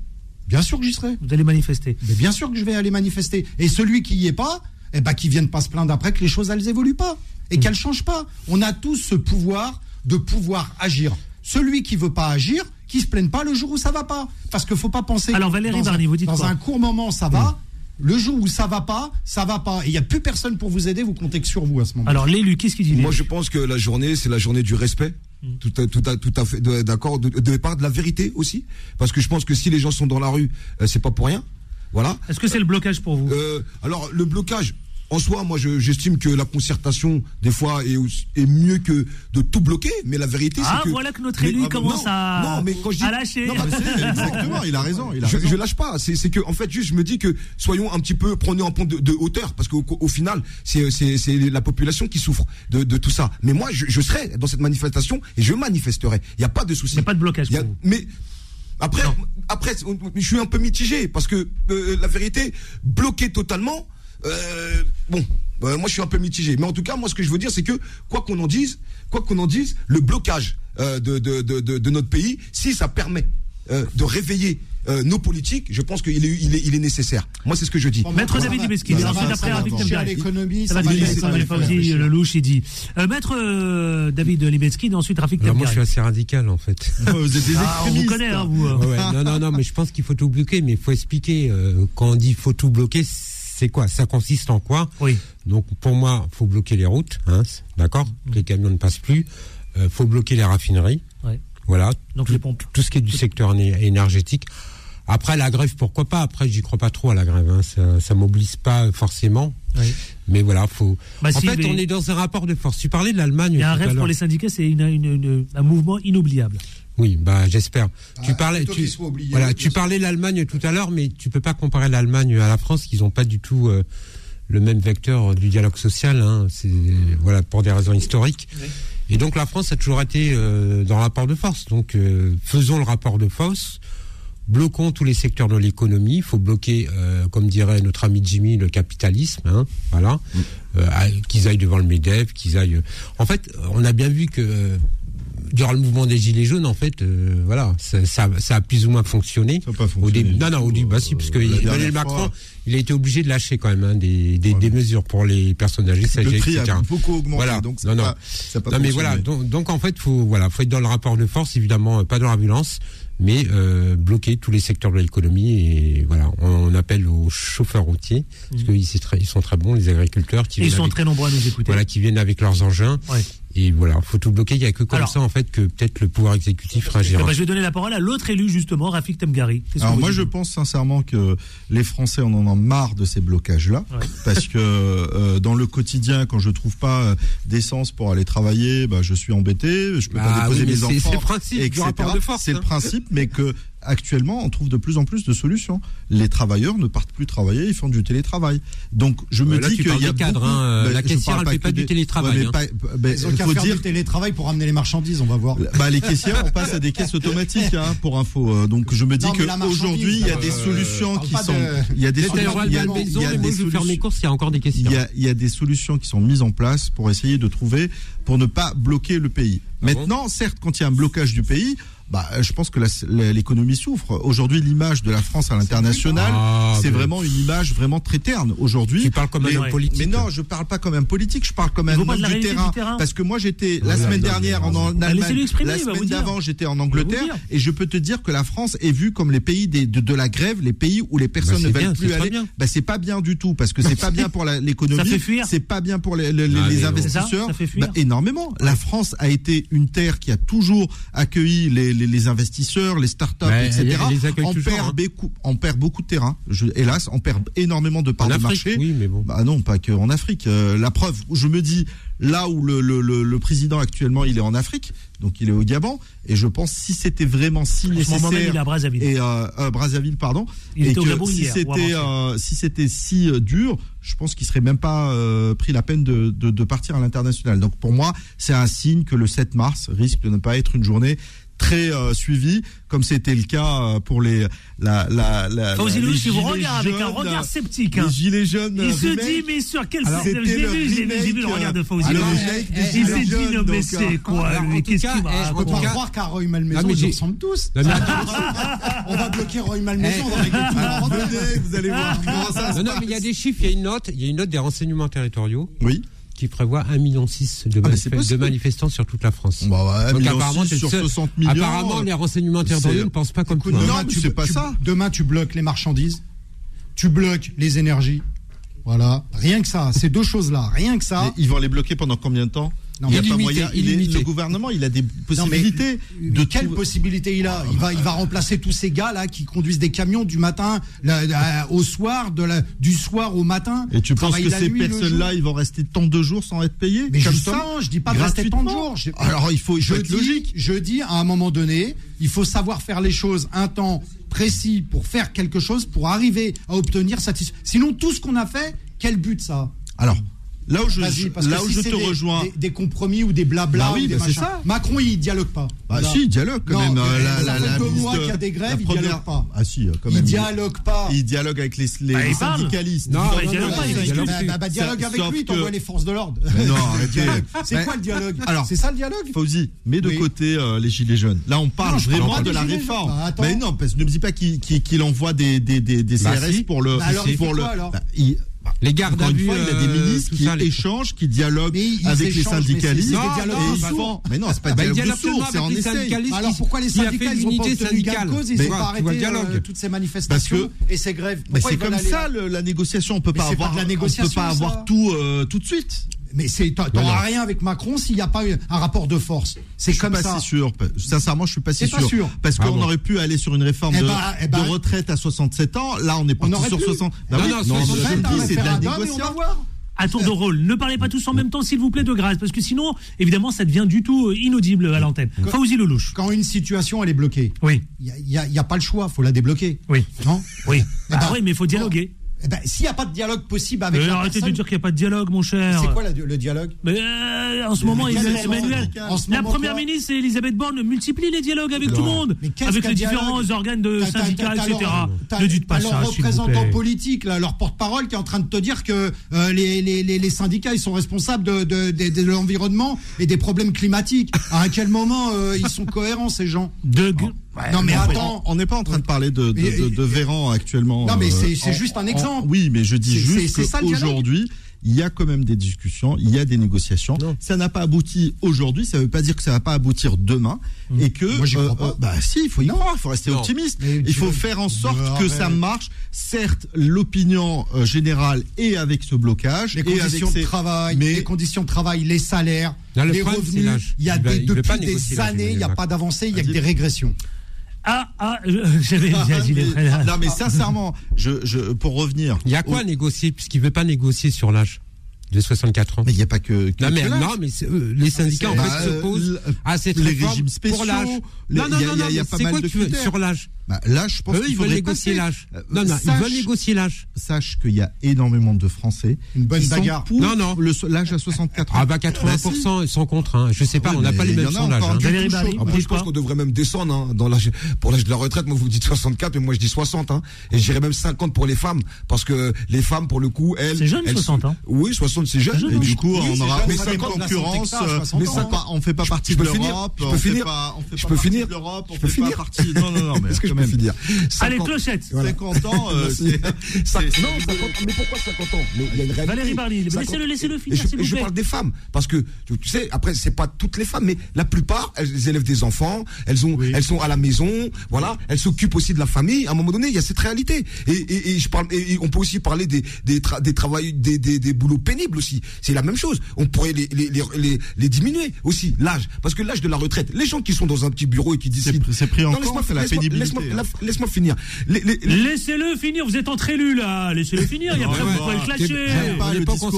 Bien sûr que j'y serai. Vous allez manifester Mais bien sûr que je vais aller manifester. Et celui qui y est pas, eh ben, qui vienne pas se plaindre après que les choses elles évoluent pas et Mm. qu'elles changent pas. On a tous ce pouvoir de pouvoir agir. Celui qui veut pas agir, qui se plaigne pas le jour où ça va pas. Parce qu'il faut pas penser. Alors, que Valérie un, vous dites dans quoi Mm. un court moment ça va. Le jour où ça va pas, ça va pas. Et il y a plus personne pour vous aider. Vous comptez que sur vous à ce moment. Alors l'élu, qu'est-ce qu'il dit Moi, je pense que la journée, c'est la journée du respect. Tout à, tout à, tout à fait d'accord, de, de part de la vérité aussi, parce que je pense que si les gens sont dans la rue, euh, c'est pas pour rien, voilà. Est-ce que c'est le blocage pour vous? Euh, alors le blocage, en soi, moi, je- j'estime que la concertation des fois est, est mieux que de tout bloquer, mais la vérité, Ah, c'est que voilà que notre élu ah, commence non, à, non, mais quand je dis à lâcher. Non, mais c'est- Exactement, il a raison. Il a je, raison. je lâche pas. C'est c'est que en fait, juste, je me dis que soyons un petit peu, prenez un point de, de hauteur, parce qu'au au final, c'est c'est- c'est la population qui souffre de, de tout ça. Mais moi, je, je serai dans cette manifestation et je manifesterai. Il n'y a pas de souci. Il n'y a pas de blocage Il y a- pour vous. mais après, après, je suis un peu mitigé parce que euh, la vérité, bloquer totalement, euh, bon, euh, moi je suis un peu mitigé. Mais en tout cas, moi ce que je veux dire, c'est que quoi qu'on en dise, quoi qu'on en dise, le blocage euh, de, de, de, de, de notre pays, si ça permet euh, de réveiller euh, nos politiques, je pense qu'il est, il est, il est nécessaire. Moi, c'est ce que je dis. Maître David va- ensuite ça après va Rafik le louche, il dit. Euh, Maître euh, David Libeski, ensuite Rafik moi, je suis assez radical en fait. Vous êtes des Ah, on vous connaît, hein, vous. Ouais. Non, non, non, mais je pense qu'il faut tout bloquer, mais il faut expliquer. euh, quand on dit faut tout bloquer, c'est quoi? Ça consiste en quoi? Oui. Donc pour moi, faut bloquer les routes, hein, c'est- d'accord? Que Les camions ne passent plus. Euh, faut bloquer les raffineries. Ouais. Voilà. Donc tout, les pompes. tout ce qui est du secteur éner- énergétique. Après la grève, pourquoi pas? Après, j'y crois pas trop à la grève. Hein. Ça, ça mobilise pas forcément. Oui. Mais voilà, faut. Bah, en si, fait, mais- on est dans un rapport de force. Tu parlais de l'Allemagne. Il y a un rêve pour les syndicats, c'est une- une- une- un mouvement inoubliable. Oui, bah j'espère. tu Ah, parlais, tu, qu'ils soient oubliés, voilà, tu parlais de l'Allemagne tout à l'heure, mais tu peux pas comparer l'Allemagne à la France, qu'ils n'ont pas du tout euh, le même vecteur du dialogue social. Hein, c'est voilà pour des raisons historiques. Et donc la France a toujours été euh, dans le rapport de force. Donc euh, faisons le rapport de force. Bloquons tous les secteurs de l'économie. Il faut bloquer, euh, comme dirait notre ami Jimmy, le capitalisme. Hein, voilà, Euh, qu'ils aillent devant le Medef, qu'ils aillent. En fait, on a bien vu que euh, durant le mouvement des Gilets jaunes, en fait, euh, voilà, ça, ça, ça a plus ou moins fonctionné. Ça pas Au fonctionné début, du non, non, au début, bah si, parce que Emmanuel Macron, fois. il a été obligé de lâcher quand même hein, des, des, des mesures pour les personnes âgées, ça, Le etc. prix a beaucoup augmenté, Voilà. donc non, non. pas- ça pas non, mais voilà, donc, donc en fait, faut voilà, faut être dans le rapport de force, évidemment, pas dans la violence, mais euh, bloquer tous les secteurs de l'économie et voilà, on, on appelle aux chauffeurs routiers parce qu'ils c'est très- ils sont très bons, les agriculteurs qui ils viennent sont avec- très nombreux à nous écouter. voilà, qui viennent avec leurs engins. Ouais. Et voilà, faut tout bloquer. Il y a que comme Alors- ça en fait que peut-être le pouvoir exécutif réagira. Eh ben, je vais donner la parole à l'autre élu, justement, Rafik Temgari. Alors moi je pense sincèrement que les Français en en ont marre de ces blocages-là Ouais. parce que euh, dans le quotidien quand je trouve pas euh, d'essence pour aller travailler, bah, je suis embêté, je peux pas Bah déposer oui, mes enfants. c'est le principe du etc. rapport de force, C'est hein. le principe, mais que actuellement on trouve de plus en plus de solutions. Les travailleurs ne partent plus travailler, ils font du télétravail. Donc je me Euh, là, dis qu'il y a des cadres, beaucoup- hein. Ben, La caissière, elle fait pas du des- télétravail, hein. pas- ben, Ils ont qu'à faut faire dire du télétravail pour amener les marchandises, on va voir. bah, les caissières, on passe à des caisses automatiques, hein, pour info. Euh, Donc, je me dis Non, mais la qu'aujourd'hui, il y a des euh, solutions parle qui pas sont, de- il y a bah, je pense que l'économie souffre. Aujourd'hui, l'image de la France à l'international, c'est vraiment une image vraiment très terne. Aujourd'hui, tu parles comme mais, un politique. Mais non, je parle pas comme un politique, je parle comme un homme du, terrain, Parce que moi, j'étais la semaine dernière en, Allemagne, la semaine d'avant, j'étais en Angleterre, et je peux te dire que la France est vue comme les pays de, la grève, les pays où les personnes ne veulent plus aller. Bah, c'est pas bien du tout, parce que c'est pas bien pour l'économie, c'est pas bien pour les, investisseurs, ça, bah, énormément. La France a été une terre qui a toujours accueilli les les, investisseurs, les startups, etc. Les on, perd beaucoup, on perd beaucoup de terrain. Hélas, on perd énormément de parts de marché. Oui, bah non, pas que en Afrique. Euh, la preuve, je me dis, là où le, président actuellement, il est en Afrique, donc il est au Gabon, et je pense si c'était vraiment si nécessaire, même, il est à Brazzaville. et euh, euh, Brazzaville, pardon, il était au Gabon si c'était si c'était si dur, je pense qu'il serait même pas pris la peine de partir à l'international. Donc pour moi, c'est un signe que le 7 mars risque de ne pas être une journée très euh, suivi, comme c'était le cas euh, pour les la la la. La les gilets vous regarde avec un regard sceptique. Hein. Les gilets jaunes. Il se dit mais sur quel j'ai j'ai vu euh, le regard de Fauzi. Il s'est dit non mais euh, c'est quoi Qu'est-ce qu'il va eh, Je peux pas croire qu'à Roy Malmaison ils ressemblent tous. On va bloquer Roy Malmaison. Venez, vous allez voir comment ça. Non non mais il y a des chiffres, il y a une note, il y a une note des renseignements territoriaux. Oui qui prévoit 1,6 million de, ah, de, manifestants sur toute la France. Bah Donc apparemment, sur 60 les renseignements interdits ne pensent pas comme Écoute, toi. Pas ça. Demain, tu bloques les marchandises, tu bloques les énergies. Voilà, rien que ça, ces deux choses-là, rien que ça. Ils vont les bloquer pendant combien de temps? Il n'y a pas moyen. Il le gouvernement, il a des possibilités. De quelles possibilités il a Il va, il va remplacer tous ces gars là qui conduisent des camions du matin au soir, du soir au matin. Et tu penses que ces personnes-là, ils vont rester tant de jours sans être payés Mais comme justement, je dis pas de rester tant de jours. Alors il faut, je être dis, logique. Je dis à un moment donné, il faut savoir faire les choses un temps précis pour faire quelque chose pour arriver à obtenir satisfaction. Sinon, tout ce qu'on a fait, quel but ça? Alors. Là où je, parce là que où si je te des, rejoins. Des, des, compromis ou des blabla. Bah oui, bah c'est ça. Macron, il dialogue pas. Bah si, il dialogue quand non, même. Euh, la, la, la, la mois qu'il y a des grèves, il première... dialogue pas. Ah si, euh, quand même. Il dialogue pas. Il dialogue avec les, les, bah, syndicalistes. Non, il dialogue pas. Il dialogue, bah, bah, dialogue avec lui, t'envoies les forces de l'ordre. Non, arrêtez. C'est quoi le dialogue Alors, c'est ça le dialogue Fauzi, mets de côté euh, les gilets jaunes. Là, on parle vraiment de la réforme. Bah, mais non, parce que ne me dis pas qu'il envoie des CRS pour le. Les gardes à vue, fois, il a euh, des ministres qui échangent, qui dialoguent avec les syndicalistes. Non, mais non, c'est pas bah, des dialogue c'est en essai. Alors pourquoi les syndicalistes sont pas cause Ils arrêté euh, toutes ces manifestations et ces grèves? Mais c'est comme ça la négociation. On peut peut pas avoir tout euh, tout de suite. Mais c'est t'auras rien avec Macron s'il n'y a pas un rapport de force. C'est comme ça. Je suis pas si sûr. Sincèrement, je suis pas si sûr. sûr. Parce ah qu'on aurait pu aller sur une réforme eh de, bah, eh bah. retraite à 67 ans. Là, on est parti on sur pu. 60. Bah non, oui, non, non, c'est de la négociation. À tour de rôle, ne parlez pas tous en même temps, s'il vous plaît, de grâce, parce que sinon, évidemment, ça devient du tout euh, inaudible à l'antenne. Fauzi Lelouch. Quand une situation, elle est bloquée, oui. il n'y a, pas le choix, il faut la débloquer. Oui. Non? Oui. Eh bah oui, mais il faut dialoguer. Eh ben, s'il n'y a pas de dialogue possible avec. Mais arrêtez de dire qu'il n'y a pas de dialogue, mon cher. C'est quoi le dialogue euh, en ce moment, Emmanuel, la première ministre Elisabeth Borne multiplie les dialogues avec tout le monde, avec les différents organes de syndicats, etc. Ne dites pas ça. Leur représentant politique, leur porte-parole, qui est en train de te dire que euh, les, syndicats, ils sont responsables de, l'environnement et des problèmes climatiques. à quel moment euh, ils sont cohérents ces gens de... Non mais attends, on n'est pas en train de parler de, de, Véran actuellement. Non mais c'est euh, juste un exemple. Oui, mais je dis juste qu'aujourd'hui, il y a quand même des discussions, il y a des négociations. Ça n'a pas abouti aujourd'hui, ça ne veut pas dire que ça va pas aboutir demain. Mmh. Et que, Moi, euh, crois pas. Euh, bah si, il faut y croire, il faut rester optimiste. Il faut faire en sorte que ça marche. Certes, l'opinion euh, générale est avec ce blocage, les conditions de travail, les conditions de travail, les salaires, les revenus. Il y a depuis des années, il n'y a pas d'avancée, il y a que des régressions ah, ah, j'avais ah, Non, mais sincèrement, je, je, pour revenir. Il y a quoi négocier, puisqu'il ne veut pas négocier sur l'âge de 64 ans? Mais il n'y a pas que. non, mais, non, euh, les syndicats, en fait, bah, s'opposent à cette réforme régimes spéciaux, pour l'âge. Non, non, non, il sur l'âge? Bah, là, je pense Eux, il ils veulent négocier l'âge. Euh, non, non, ils veulent négocier l'âge. Sache qu'il y a énormément de Français. Une bonne qui bagarre. Sont pour non, non. L'âge à 64 ah, ans. Ah, bah, bah 80% sont contre. Hein. Je sais pas, ah, on n'a pas les mêmes sondages. Hein. Ah, je pense qu'on devrait même descendre hein, dans l'âge, pour l'âge de la retraite. Moi, vous me dites 64, mais moi, je dis 60. Hein, et j'irais même 50 pour les femmes. Parce que les femmes, pour le coup, elles. C'est jeune, elles, 60 ans. Oui, 60, c'est jeune. Et du coup, on aura aucune concurrence. Euh, mais on fait pas partie de l'Europe. Je peux finir. Je peux finir. Je peux finir. Non, non, non. même. finir. Allez, 50 clochette. 50 ans, euh, non, 50 ans. Mais pourquoi 50 ans? Mais il y a une réalité. Valérie Barny, 50 laissez-le- laissez-le Et finir, je, vous je parle des femmes, parce que tu, sais, après c'est pas toutes les femmes, mais la plupart, elles élèvent des enfants, elles ont, elles sont à la maison, voilà, elles s'occupent aussi de la famille. À un moment donné, il y a cette réalité. Et, et, et je parle, et, et on peut aussi parler des des tra- des travail, des, des des boulots pénibles aussi. C'est la même chose. On pourrait les les, les, les, les diminuer aussi l'âge, parce que l'âge de la retraite, les gens qui sont dans un petit bureau et qui décident, c'est pris en Non, compte, la pénibilité, hein. la- Laisse-moi finir. Les- les- les- Laissez-le finir, vous êtes entre élus là, laissez-le finir, et après vous pouvez le clasher.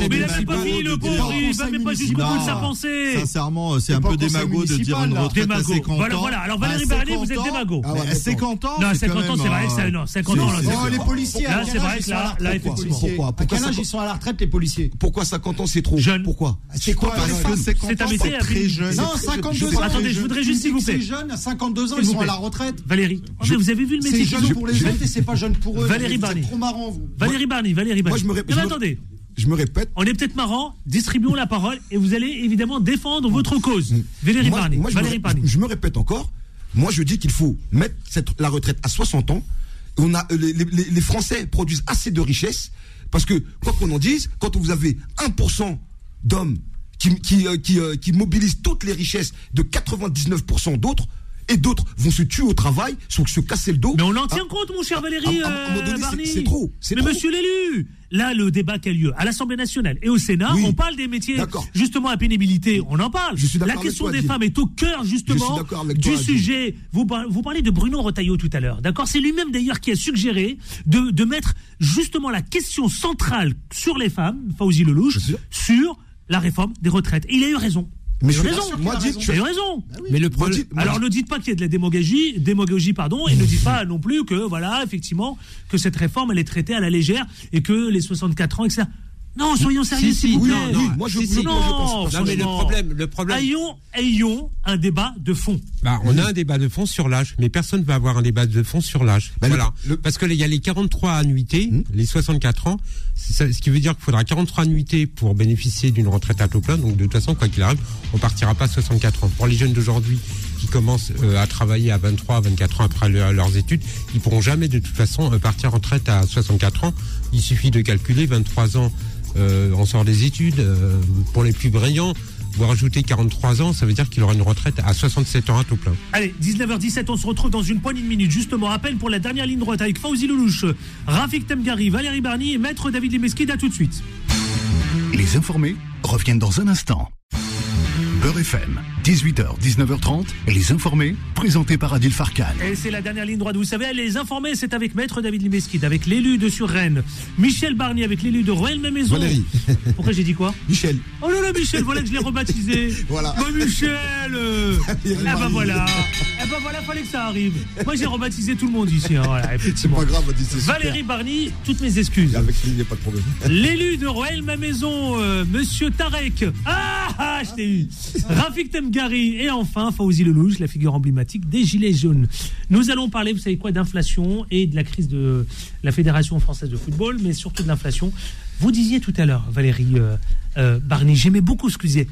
Mais il a même pas fini le pauvre, il va même pas jusqu'au bout de sa pensée. Sincèrement, c'est C'est un peu démago de dire une retraite à Démago. 50 ans. Voilà, voilà. Alors, Valérie 50 vous êtes démago. Ah ouais, À d'accord. 50 ans, Non, à c'est quand 50 ans, c'est vrai que euh, non, 50 ans, là, c'est- c'est- Oh, les policiers, Là, c'est vrai que ils sont à là- la là, retraite, les effectivement. policiers Pourquoi? À Pourquoi quel âge ils sont à la retraite, les policiers? Pourquoi 50 ans c'est trop? Jeune. Pourquoi? C'est quoi Parce que c'est C'est un ans, métier c'est très jeune. Non, C'est- 52 je- ans. Attendez, je voudrais juste, s'il vous plaît. C'est jeune, à 52 ans, ils sont à la retraite. Valérie, oh, vous avez vu le métier C'est jeune pour les autres et c'est pas jeune pour eux. Valérie Barney. trop marrant, vous. Valérie Barny, Valérie Barny. Moi, je me ré- Non, je mais me- attendez, Je me répète. on est peut-être marrant, distribuons la parole et vous allez évidemment défendre votre cause. Valérie Moi- moi, je, me Valérie Barny. je me répète encore. Moi, je dis qu'il faut mettre cette, la retraite à 60 ans. On a, euh, les, les- les Français produisent assez de richesses parce que, quoi qu'on en dise, quand vous avez 1% d'hommes qui, qui, euh, qui, euh, qui mobilisent toutes les richesses de 99% d'autres, et d'autres vont se tuer au travail, se, se casser le dos. Mais on en tient Ah, compte, mon cher Valérie à- à- à un moment euh, donné, c'est- trop, c'est Mais trop. monsieur l'élu, là, le débat qui a lieu à l'Assemblée nationale et au Sénat, Oui. on parle des métiers, justement, à pénibilité, on en parle. Je suis d'accord La question toi, des femmes est au cœur, justement, du sujet. Vous, par- vous parlez de Bruno Retailleau tout à l'heure, d'accord? C'est lui-même, d'ailleurs, qui a suggéré de, de mettre, justement, la question centrale sur les femmes, Fauzi Lelouch, sur la réforme des retraites. Et il a eu raison. Mais je raison. moi, il a dis- raison. Il a eu raison. Mais le problème. Alors ne dites pas qu'il y a de la démagogie, démagogie pardon, et ne dites pas non plus que voilà effectivement que cette réforme elle est traitée à la légère et que les 64 ans etc. Non, soyons sérieux Si, si, vous non, non, moi, je- si, si. moi, je pense- Non, mais le problème, le problème. Ayons, ayons un débat de fond. Bah, on a un débat de fond sur l'âge, mais personne ne va avoir un débat de fond sur l'âge. Bah, voilà. le- Parce que il y a les 43 annuités, Hmm. les 64 ans, ça- ce qui veut dire qu'il faudra 43 annuités pour bénéficier d'une retraite à taux plein. Donc de toute façon, quoi qu'il arrive, on partira pas à 64 ans. Pour les jeunes d'aujourd'hui qui commencent euh, à travailler à 23, 24 ans après le- leurs études, ils pourront jamais de toute façon euh, partir en retraite à 64 ans. Il suffit de calculer 23 ans, euh, on sort des études. euh, pour les plus brillants, vous rajoutez 43 ans, ça veut dire qu'il aura une retraite à 67 ans à taux plein. Allez, 19h17, on se retrouve dans une poignée de minutes, justement, à peine pour la dernière ligne droite avec Fauzi Loulouche, Rafik Temgari, Valérie Barny et Maître David Lemeskid. À tout de suite. Les informés reviennent dans un instant. Beurre FM, 18h, 19h30, les informés, présentés par Adil Farkan. Et c'est la dernière ligne droite. Vous savez, les informés, c'est avec Maître David Limeskid, avec l'élu de Sur-Rennes, Michel Barnier, avec l'élu de Royal-Maison. Valérie. Pourquoi j'ai dit quoi Michel. Oh là là, Michel, voilà que je l'ai rebaptisé. Voilà. Bah, Michel euh, Eh ben Barnier. voilà. Eh ben voilà, fallait que ça arrive. Moi, j'ai rebaptisé tout le monde ici. hein, voilà, C'est pas grave, Adil, c'est super. Valérie Barny, toutes mes excuses. Avec lui, il n'y a pas de problème. L'élu de Royal ma maison, euh, Monsieur Tarek. Ah, ah, je t'ai eu. Rafik Et enfin Fauzi Lelouch, la figure emblématique des Gilets jaunes. Nous allons parler, vous savez quoi, d'inflation et de la crise de la Fédération française de football, mais surtout de l'inflation. Vous disiez tout à l'heure, Valérie euh, euh, Barney, j'aimais beaucoup ce que vous disiez.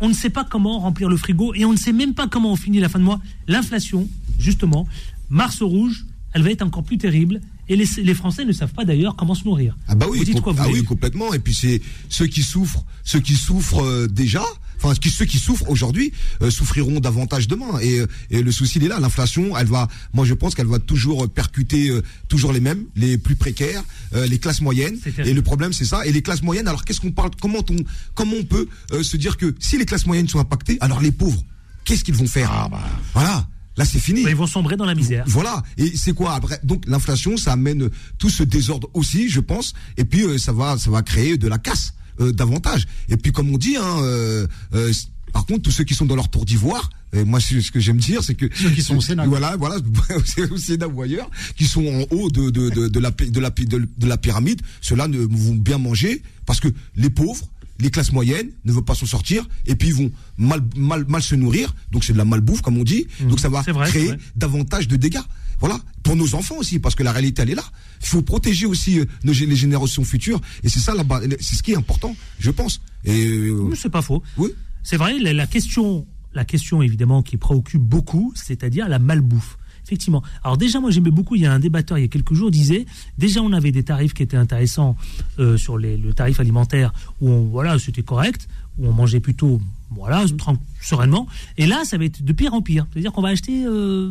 On ne sait pas comment remplir le frigo et on ne sait même pas comment on finit la fin de mois. L'inflation, justement, Mars rouge, elle va être encore plus terrible. Et les, les Français ne savent pas d'ailleurs comment se nourrir. Ah bah oui, Vous dites quoi, vous, ah oui, complètement. Et puis c'est ceux qui souffrent, ceux qui souffrent euh, déjà, enfin qui- ceux qui souffrent aujourd'hui euh, souffriront davantage demain. Et, euh, et le souci il est là, l'inflation, elle va, moi je pense qu'elle va toujours euh, percuter euh, toujours les mêmes, les plus précaires, euh, les classes moyennes. C'est terrible. Et le problème c'est ça. Et les classes moyennes, alors qu'est-ce qu'on parle, comment on, comment on peut euh, se dire que si les classes moyennes sont impactées, alors les pauvres, qu'est-ce qu'ils vont faire? Voilà. Là, c'est fini. Ouais, Ils vont sombrer dans la misère. Voilà. Et c'est quoi? Après Donc l'inflation, ça amène tout ce désordre aussi, je pense. Et puis euh, ça va, ça va créer de la casse euh, davantage. Et puis comme on dit, hein, euh, euh, par contre, tous ceux qui sont dans leur tour d'ivoire, et moi ce que j'aime dire, c'est que Ceux qui sont au Sénat. Voilà, voilà, au Sénat ou ailleurs, qui sont en haut de de de, de la de la de, la pyramide. Ceux-là ne vont bien manger parce que les pauvres. Les classes moyennes ne veulent pas s'en sortir et puis ils vont mal, mal, mal se nourrir, donc c'est de la malbouffe comme on dit, donc ça va Mmh. Vrai, créer davantage de dégâts. Voilà, pour nos enfants aussi, parce que la réalité elle est là. Il faut protéger aussi euh, nos, les générations futures, et c'est ça là-bas, c'est ce qui est important, je pense. Et euh, C'est pas faux. oui, C'est vrai, la, la question, la question évidemment qui préoccupe beaucoup, c'est-à-dire la malbouffe. Effectivement. Alors déjà, moi j'aimais beaucoup, il y a un débatteur il y a quelques jours disait, déjà on avait des tarifs qui étaient intéressants euh, sur les, le tarif alimentaire, où on, voilà, c'était correct, où on mangeait plutôt voilà, tran- sereinement. Et là, ça va être de pire en pire. C'est-à-dire qu'on va acheter euh,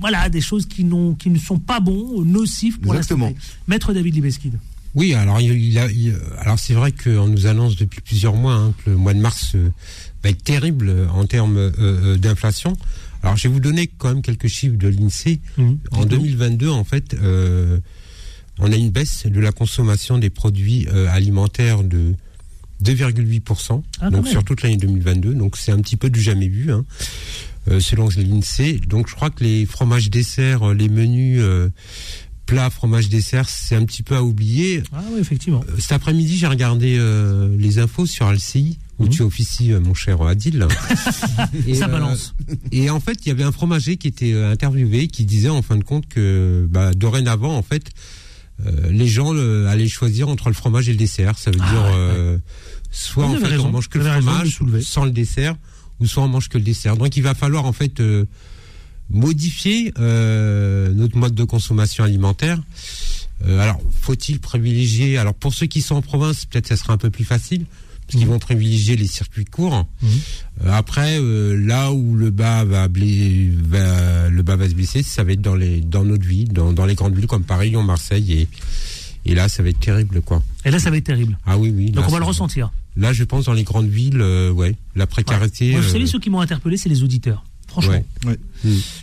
voilà, des choses qui, n'ont, qui ne sont pas bons, nocifs pour Exactement. la santé. Maître David Libeskid. Oui, alors il, il a- il- alors c'est vrai qu'on nous annonce depuis plusieurs mois hein, que le mois de mars euh, va être terrible en termes euh, euh, d'inflation. Alors je vais vous donner quand même quelques chiffres de l'INSEE. En 2022, en fait, euh, on a une baisse de la consommation des produits euh, alimentaires de 2,8%, Ah, donc sur toute l'année 2022. Donc c'est un petit peu du jamais vu, hein, euh, selon l'INSEE. Donc je crois que les fromages desserts, les menus plats, fromage dessert, c'est un petit peu à oublier. Ah oui, effectivement. Cet après-midi, j'ai regardé euh, les infos sur LCI, où tu officies, euh, mon cher Adil. Et, Ça euh, balance. Et en fait, il y avait un fromager qui était euh, interviewé, qui disait en fin de compte que bah, dorénavant, en fait, euh, les gens euh, allaient choisir entre le fromage et le dessert. Ça veut dire euh, soit en fait raison. on mange que le fromage sans le dessert, ou soit on mange que le dessert. Donc il va falloir en fait euh, modifier euh, notre mode de consommation alimentaire. Euh, alors, faut-il privilégier Alors, pour ceux qui sont en province, peut-être ça sera un peu plus facile, parce qu'ils vont privilégier les circuits courts. Euh, après, euh, là où le bas va, blé- va- le bas va se blesser, ça va être dans les dans notre ville, dans, dans les grandes villes comme Paris, Lyon, Marseille, et et là, ça va être terrible, quoi. Et là, ça va être terrible. Ah oui, oui. Donc là, on va le ressentir. Là, je pense dans les grandes villes, euh, ouais, la précarité. Moi, vous savez, ceux qui m'ont interpellé, c'est les auditeurs. Franchement. ouais.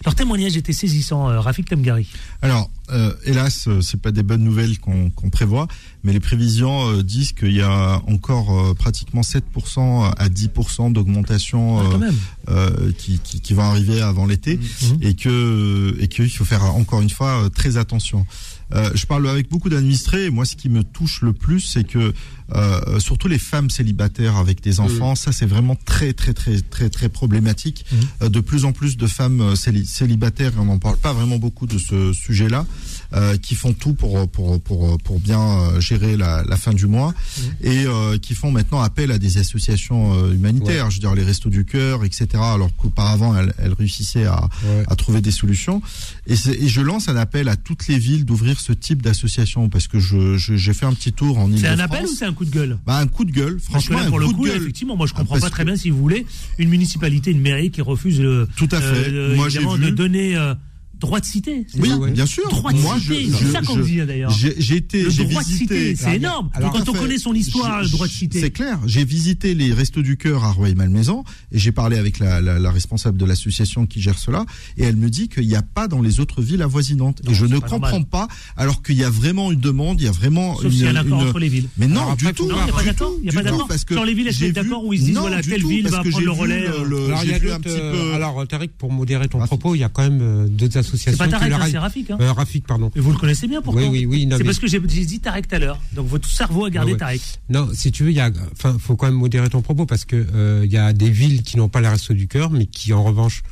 Leur témoignage était saisissant, euh, Rafik Tamgari. Alors, euh, hélas, euh, c'est pas des bonnes nouvelles qu'on prévoit, mais les prévisions euh, disent qu'il y a encore euh, pratiquement 7% à 10% d'augmentation Ah, euh, euh, qui, qui, qui vont arriver avant l'été, et que et qu'il faut faire encore une fois euh, très attention. Euh, je parle avec beaucoup d'administrés. et Moi, ce qui me touche le plus, c'est que euh, surtout les femmes célibataires avec des enfants, ça c'est vraiment très très très très très problématique. Euh, de plus en plus de femmes euh, céli- célibataires, et on n'en parle pas vraiment beaucoup de ce sujet-là, euh, qui font tout pour pour pour pour bien gérer la, la fin du mois et euh, qui font maintenant appel à des associations humanitaires, je veux dire les restos du cœur, etc. Alors qu'auparavant elles, elles réussissaient à, à trouver des solutions. Et, et je lance un appel à toutes les villes d'ouvrir ce type d'association parce que je je- j'ai fait un petit tour en C'est un appel ou c'est un coup de gueule? Bah, un coup de gueule, franchement, là, un pour le coup coup, de gueule. effectivement, moi je comprends Ah, pas parce très que- bien si vous voulez une municipalité, une mairie qui refuse le, Tout à fait. euh, Moi, j'ai de donner euh, droit de cité. c'est Oui, ça bien sûr. Droit de Moi, c'est ça qu'on dit d'ailleurs. J'ai été, Le j'ai droit de visité. cité, c'est énorme. Alors, Quand on fait. connaît son histoire, le droit de cité. C'est clair. J'ai visité les restos du cœur à Rueil-Malmaison et j'ai parlé avec la, la, la responsable de l'association qui gère cela et elle me dit qu'il n'y a pas dans les autres villes avoisinantes. Non, et je ne pas comprends normal. pas alors qu'il y a vraiment une demande, il y a vraiment Sauf une. a un accord une- entre les villes. Mais non, Alors après, du tout. Non, il n'y a pas d'accord. Il y a du pas tout, d'accord. parce que Sur les villes, elles vu- d'accord où ils se disent voilà, telle ville va prendre j'ai le relais. Alors, euh, peu. alors Tariq, pour modérer ton propos, il y a quand même euh, C'est pas Tarek, hein, c'est Rafik. Hein. Euh, Rafik, pardon. Et vous le connaissez bien pourtant. Oui, oui, oui. C'est mais- parce que j'ai dit Tarek tout à l'heure. Donc votre cerveau a gardé Ah ouais. Tarek. Non, si tu veux, il y a, enfin, faut quand même modérer ton propos parce que euh, il y a des villes qui n'ont pas les restos du cœur, mais qui en revanche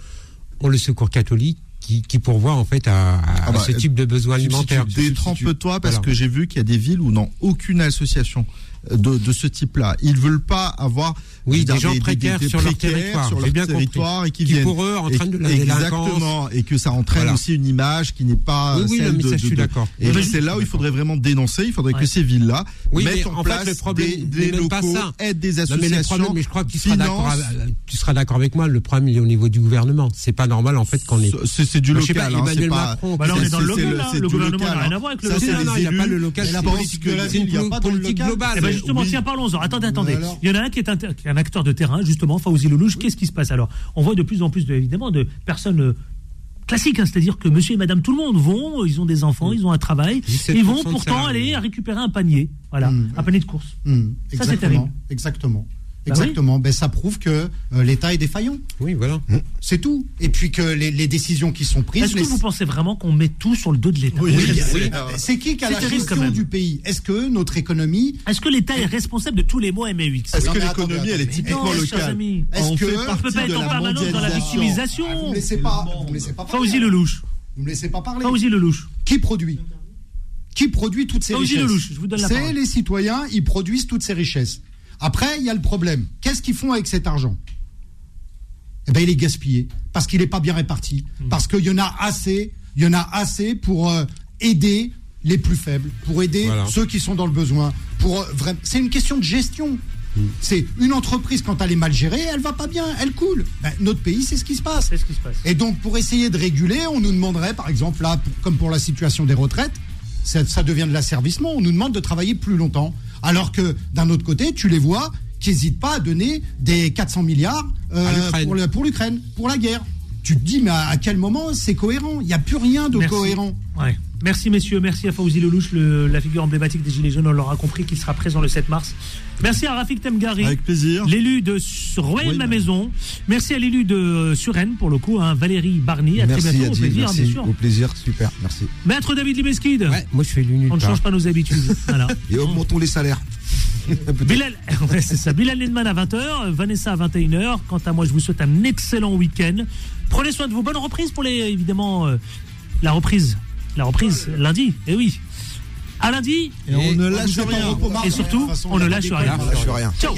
ont le secours catholique, qui, qui pourvoient en fait à, à- Ah bah, ce type de besoins alimentaires. Détrempe-toi parce Voilà. que j'ai vu qu'il y a des villes où n'ont aucune association de, de ce type-là. Ils veulent pas avoir Oui, veux des gens précaires sur leur territoire, sur leur bien compris. territoire et qui, Qui viennent pour eux entraînent de la exactement et que ça entraîne Voilà. aussi une image qui n'est pas Oui, oui, celle de, ça, je de- suis de- d'accord. Et Oui, c'est là où il faudrait vraiment dénoncer. Il faudrait Ouais. que ces villes-là mettent en, en place fait, le problème, des, locaux, aident des Non, mais associations. le problème, mais je crois que tu seras d'accord, avec- moi. Le problème, il est au niveau du gouvernement. C'est pas normal, en fait, qu'on est. C'est c'est du local. hein, Emmanuel Macron, là, on c'est- est dans le local, Le du gouvernement n'a rien hein. à voir avec le local. il n'y a pas le local. C'est une politique globale. Justement, oui. tiens, parlons-en. Attendez, attendez. alors Il y en a un qui est, inter- qui est un acteur de terrain, justement, Fawzi Lelouch. Qu'est-ce qui se passe alors? On voit de plus en plus, de- évidemment, de personnes euh, classiques, hein, c'est-à-dire que monsieur et madame tout le monde vont, ils ont des enfants, ils ont un travail, 17% ils vont pourtant aller récupérer un panier. Voilà, Mm. un panier de course. Hum, Ça, c'est terrible. exactement. Exactement. Bah. Exactement. Ben, ça prouve que euh, l'État est défaillant. Oui, voilà. C'est tout. Et puis que les, les décisions qui sont prises. Est-ce que les- vous pensez vraiment qu'on met tout sur le dos de l'État Oui, oui. C'est qui qui a C'est la terrible, quand gestion même. du pays? Est-ce que notre économie. Est-ce que l'État est responsable de tous les mots MAUX Est-ce Non, que mais l'économie, elle est attendez. typiquement Non, chers locale amis. Est-ce On que- fait on partie peut pas être en la permanence dans la mondialisation. victimisation. Ah, vous me laissez pas, vous me laissez pas parler. Fawzi Lelouch. Vous me laissez pas parler. Fawzi Lelouch. Qui produit? Qui produit toutes ces richesses? Lelouch, je vous donne la C'est parole. les citoyens, ils produisent toutes ces richesses. Après, il y a le problème. Qu'est-ce qu'ils font avec cet argent? Eh ben, il est gaspillé parce qu'il n'est pas bien réparti, Hmm. parce qu'il y en a assez, il y en a assez pour euh, aider les plus faibles, pour aider Voilà. ceux qui sont dans le besoin. Pour euh, vraiment, c'est une question de gestion. C'est une entreprise quand elle est mal gérée, elle va pas bien, elle coule. Ben, notre pays, c'est ce qui se passe. C'est ce qui se passe. Et donc, pour essayer de réguler, on nous demanderait, par exemple, là, pour- comme pour la situation des retraites, ça, ça devient de l'asservissement. On nous demande de travailler plus longtemps. Alors que, d'un autre côté, tu les vois qui n'hésitent pas à donner des 400 milliards euh, l'Ukraine. pour l'Ukraine, pour, la guerre. Tu te dis, mais à, à quel moment c'est cohérent? Il n'y a plus rien de Merci. cohérent. Ouais. Merci messieurs, merci à Fawzi Lelouch, le- la figure emblématique des Gilets jaunes, on l'aura compris qu'il sera présent le 7 mars. Merci à Rafik Temgari, Avec plaisir. l'élu de Rouen la Maison. Merci à l'élu de euh, Suresnes, pour le coup, hein, Valérie Barny. À Merci très bientôt, au plaisir, merci. bien sûr. Au plaisir, super, merci. Maître David Libeskid, Ouais, moi je fais l'une on ne change pas nos habitudes. voilà. Et augmentons les salaires. Bilal, ouais, c'est ça. Bilal Lindman à 20h, Vanessa à 21h. Quant à moi, je vous souhaite un excellent week-end. Prenez soin de vous. Bonne reprise pour les, évidemment, euh, la reprise. La reprise, lundi. Et oui. À lundi. Et on ne lâche rien. surtout, on ne lâche rien. On lâche rien. Ciao.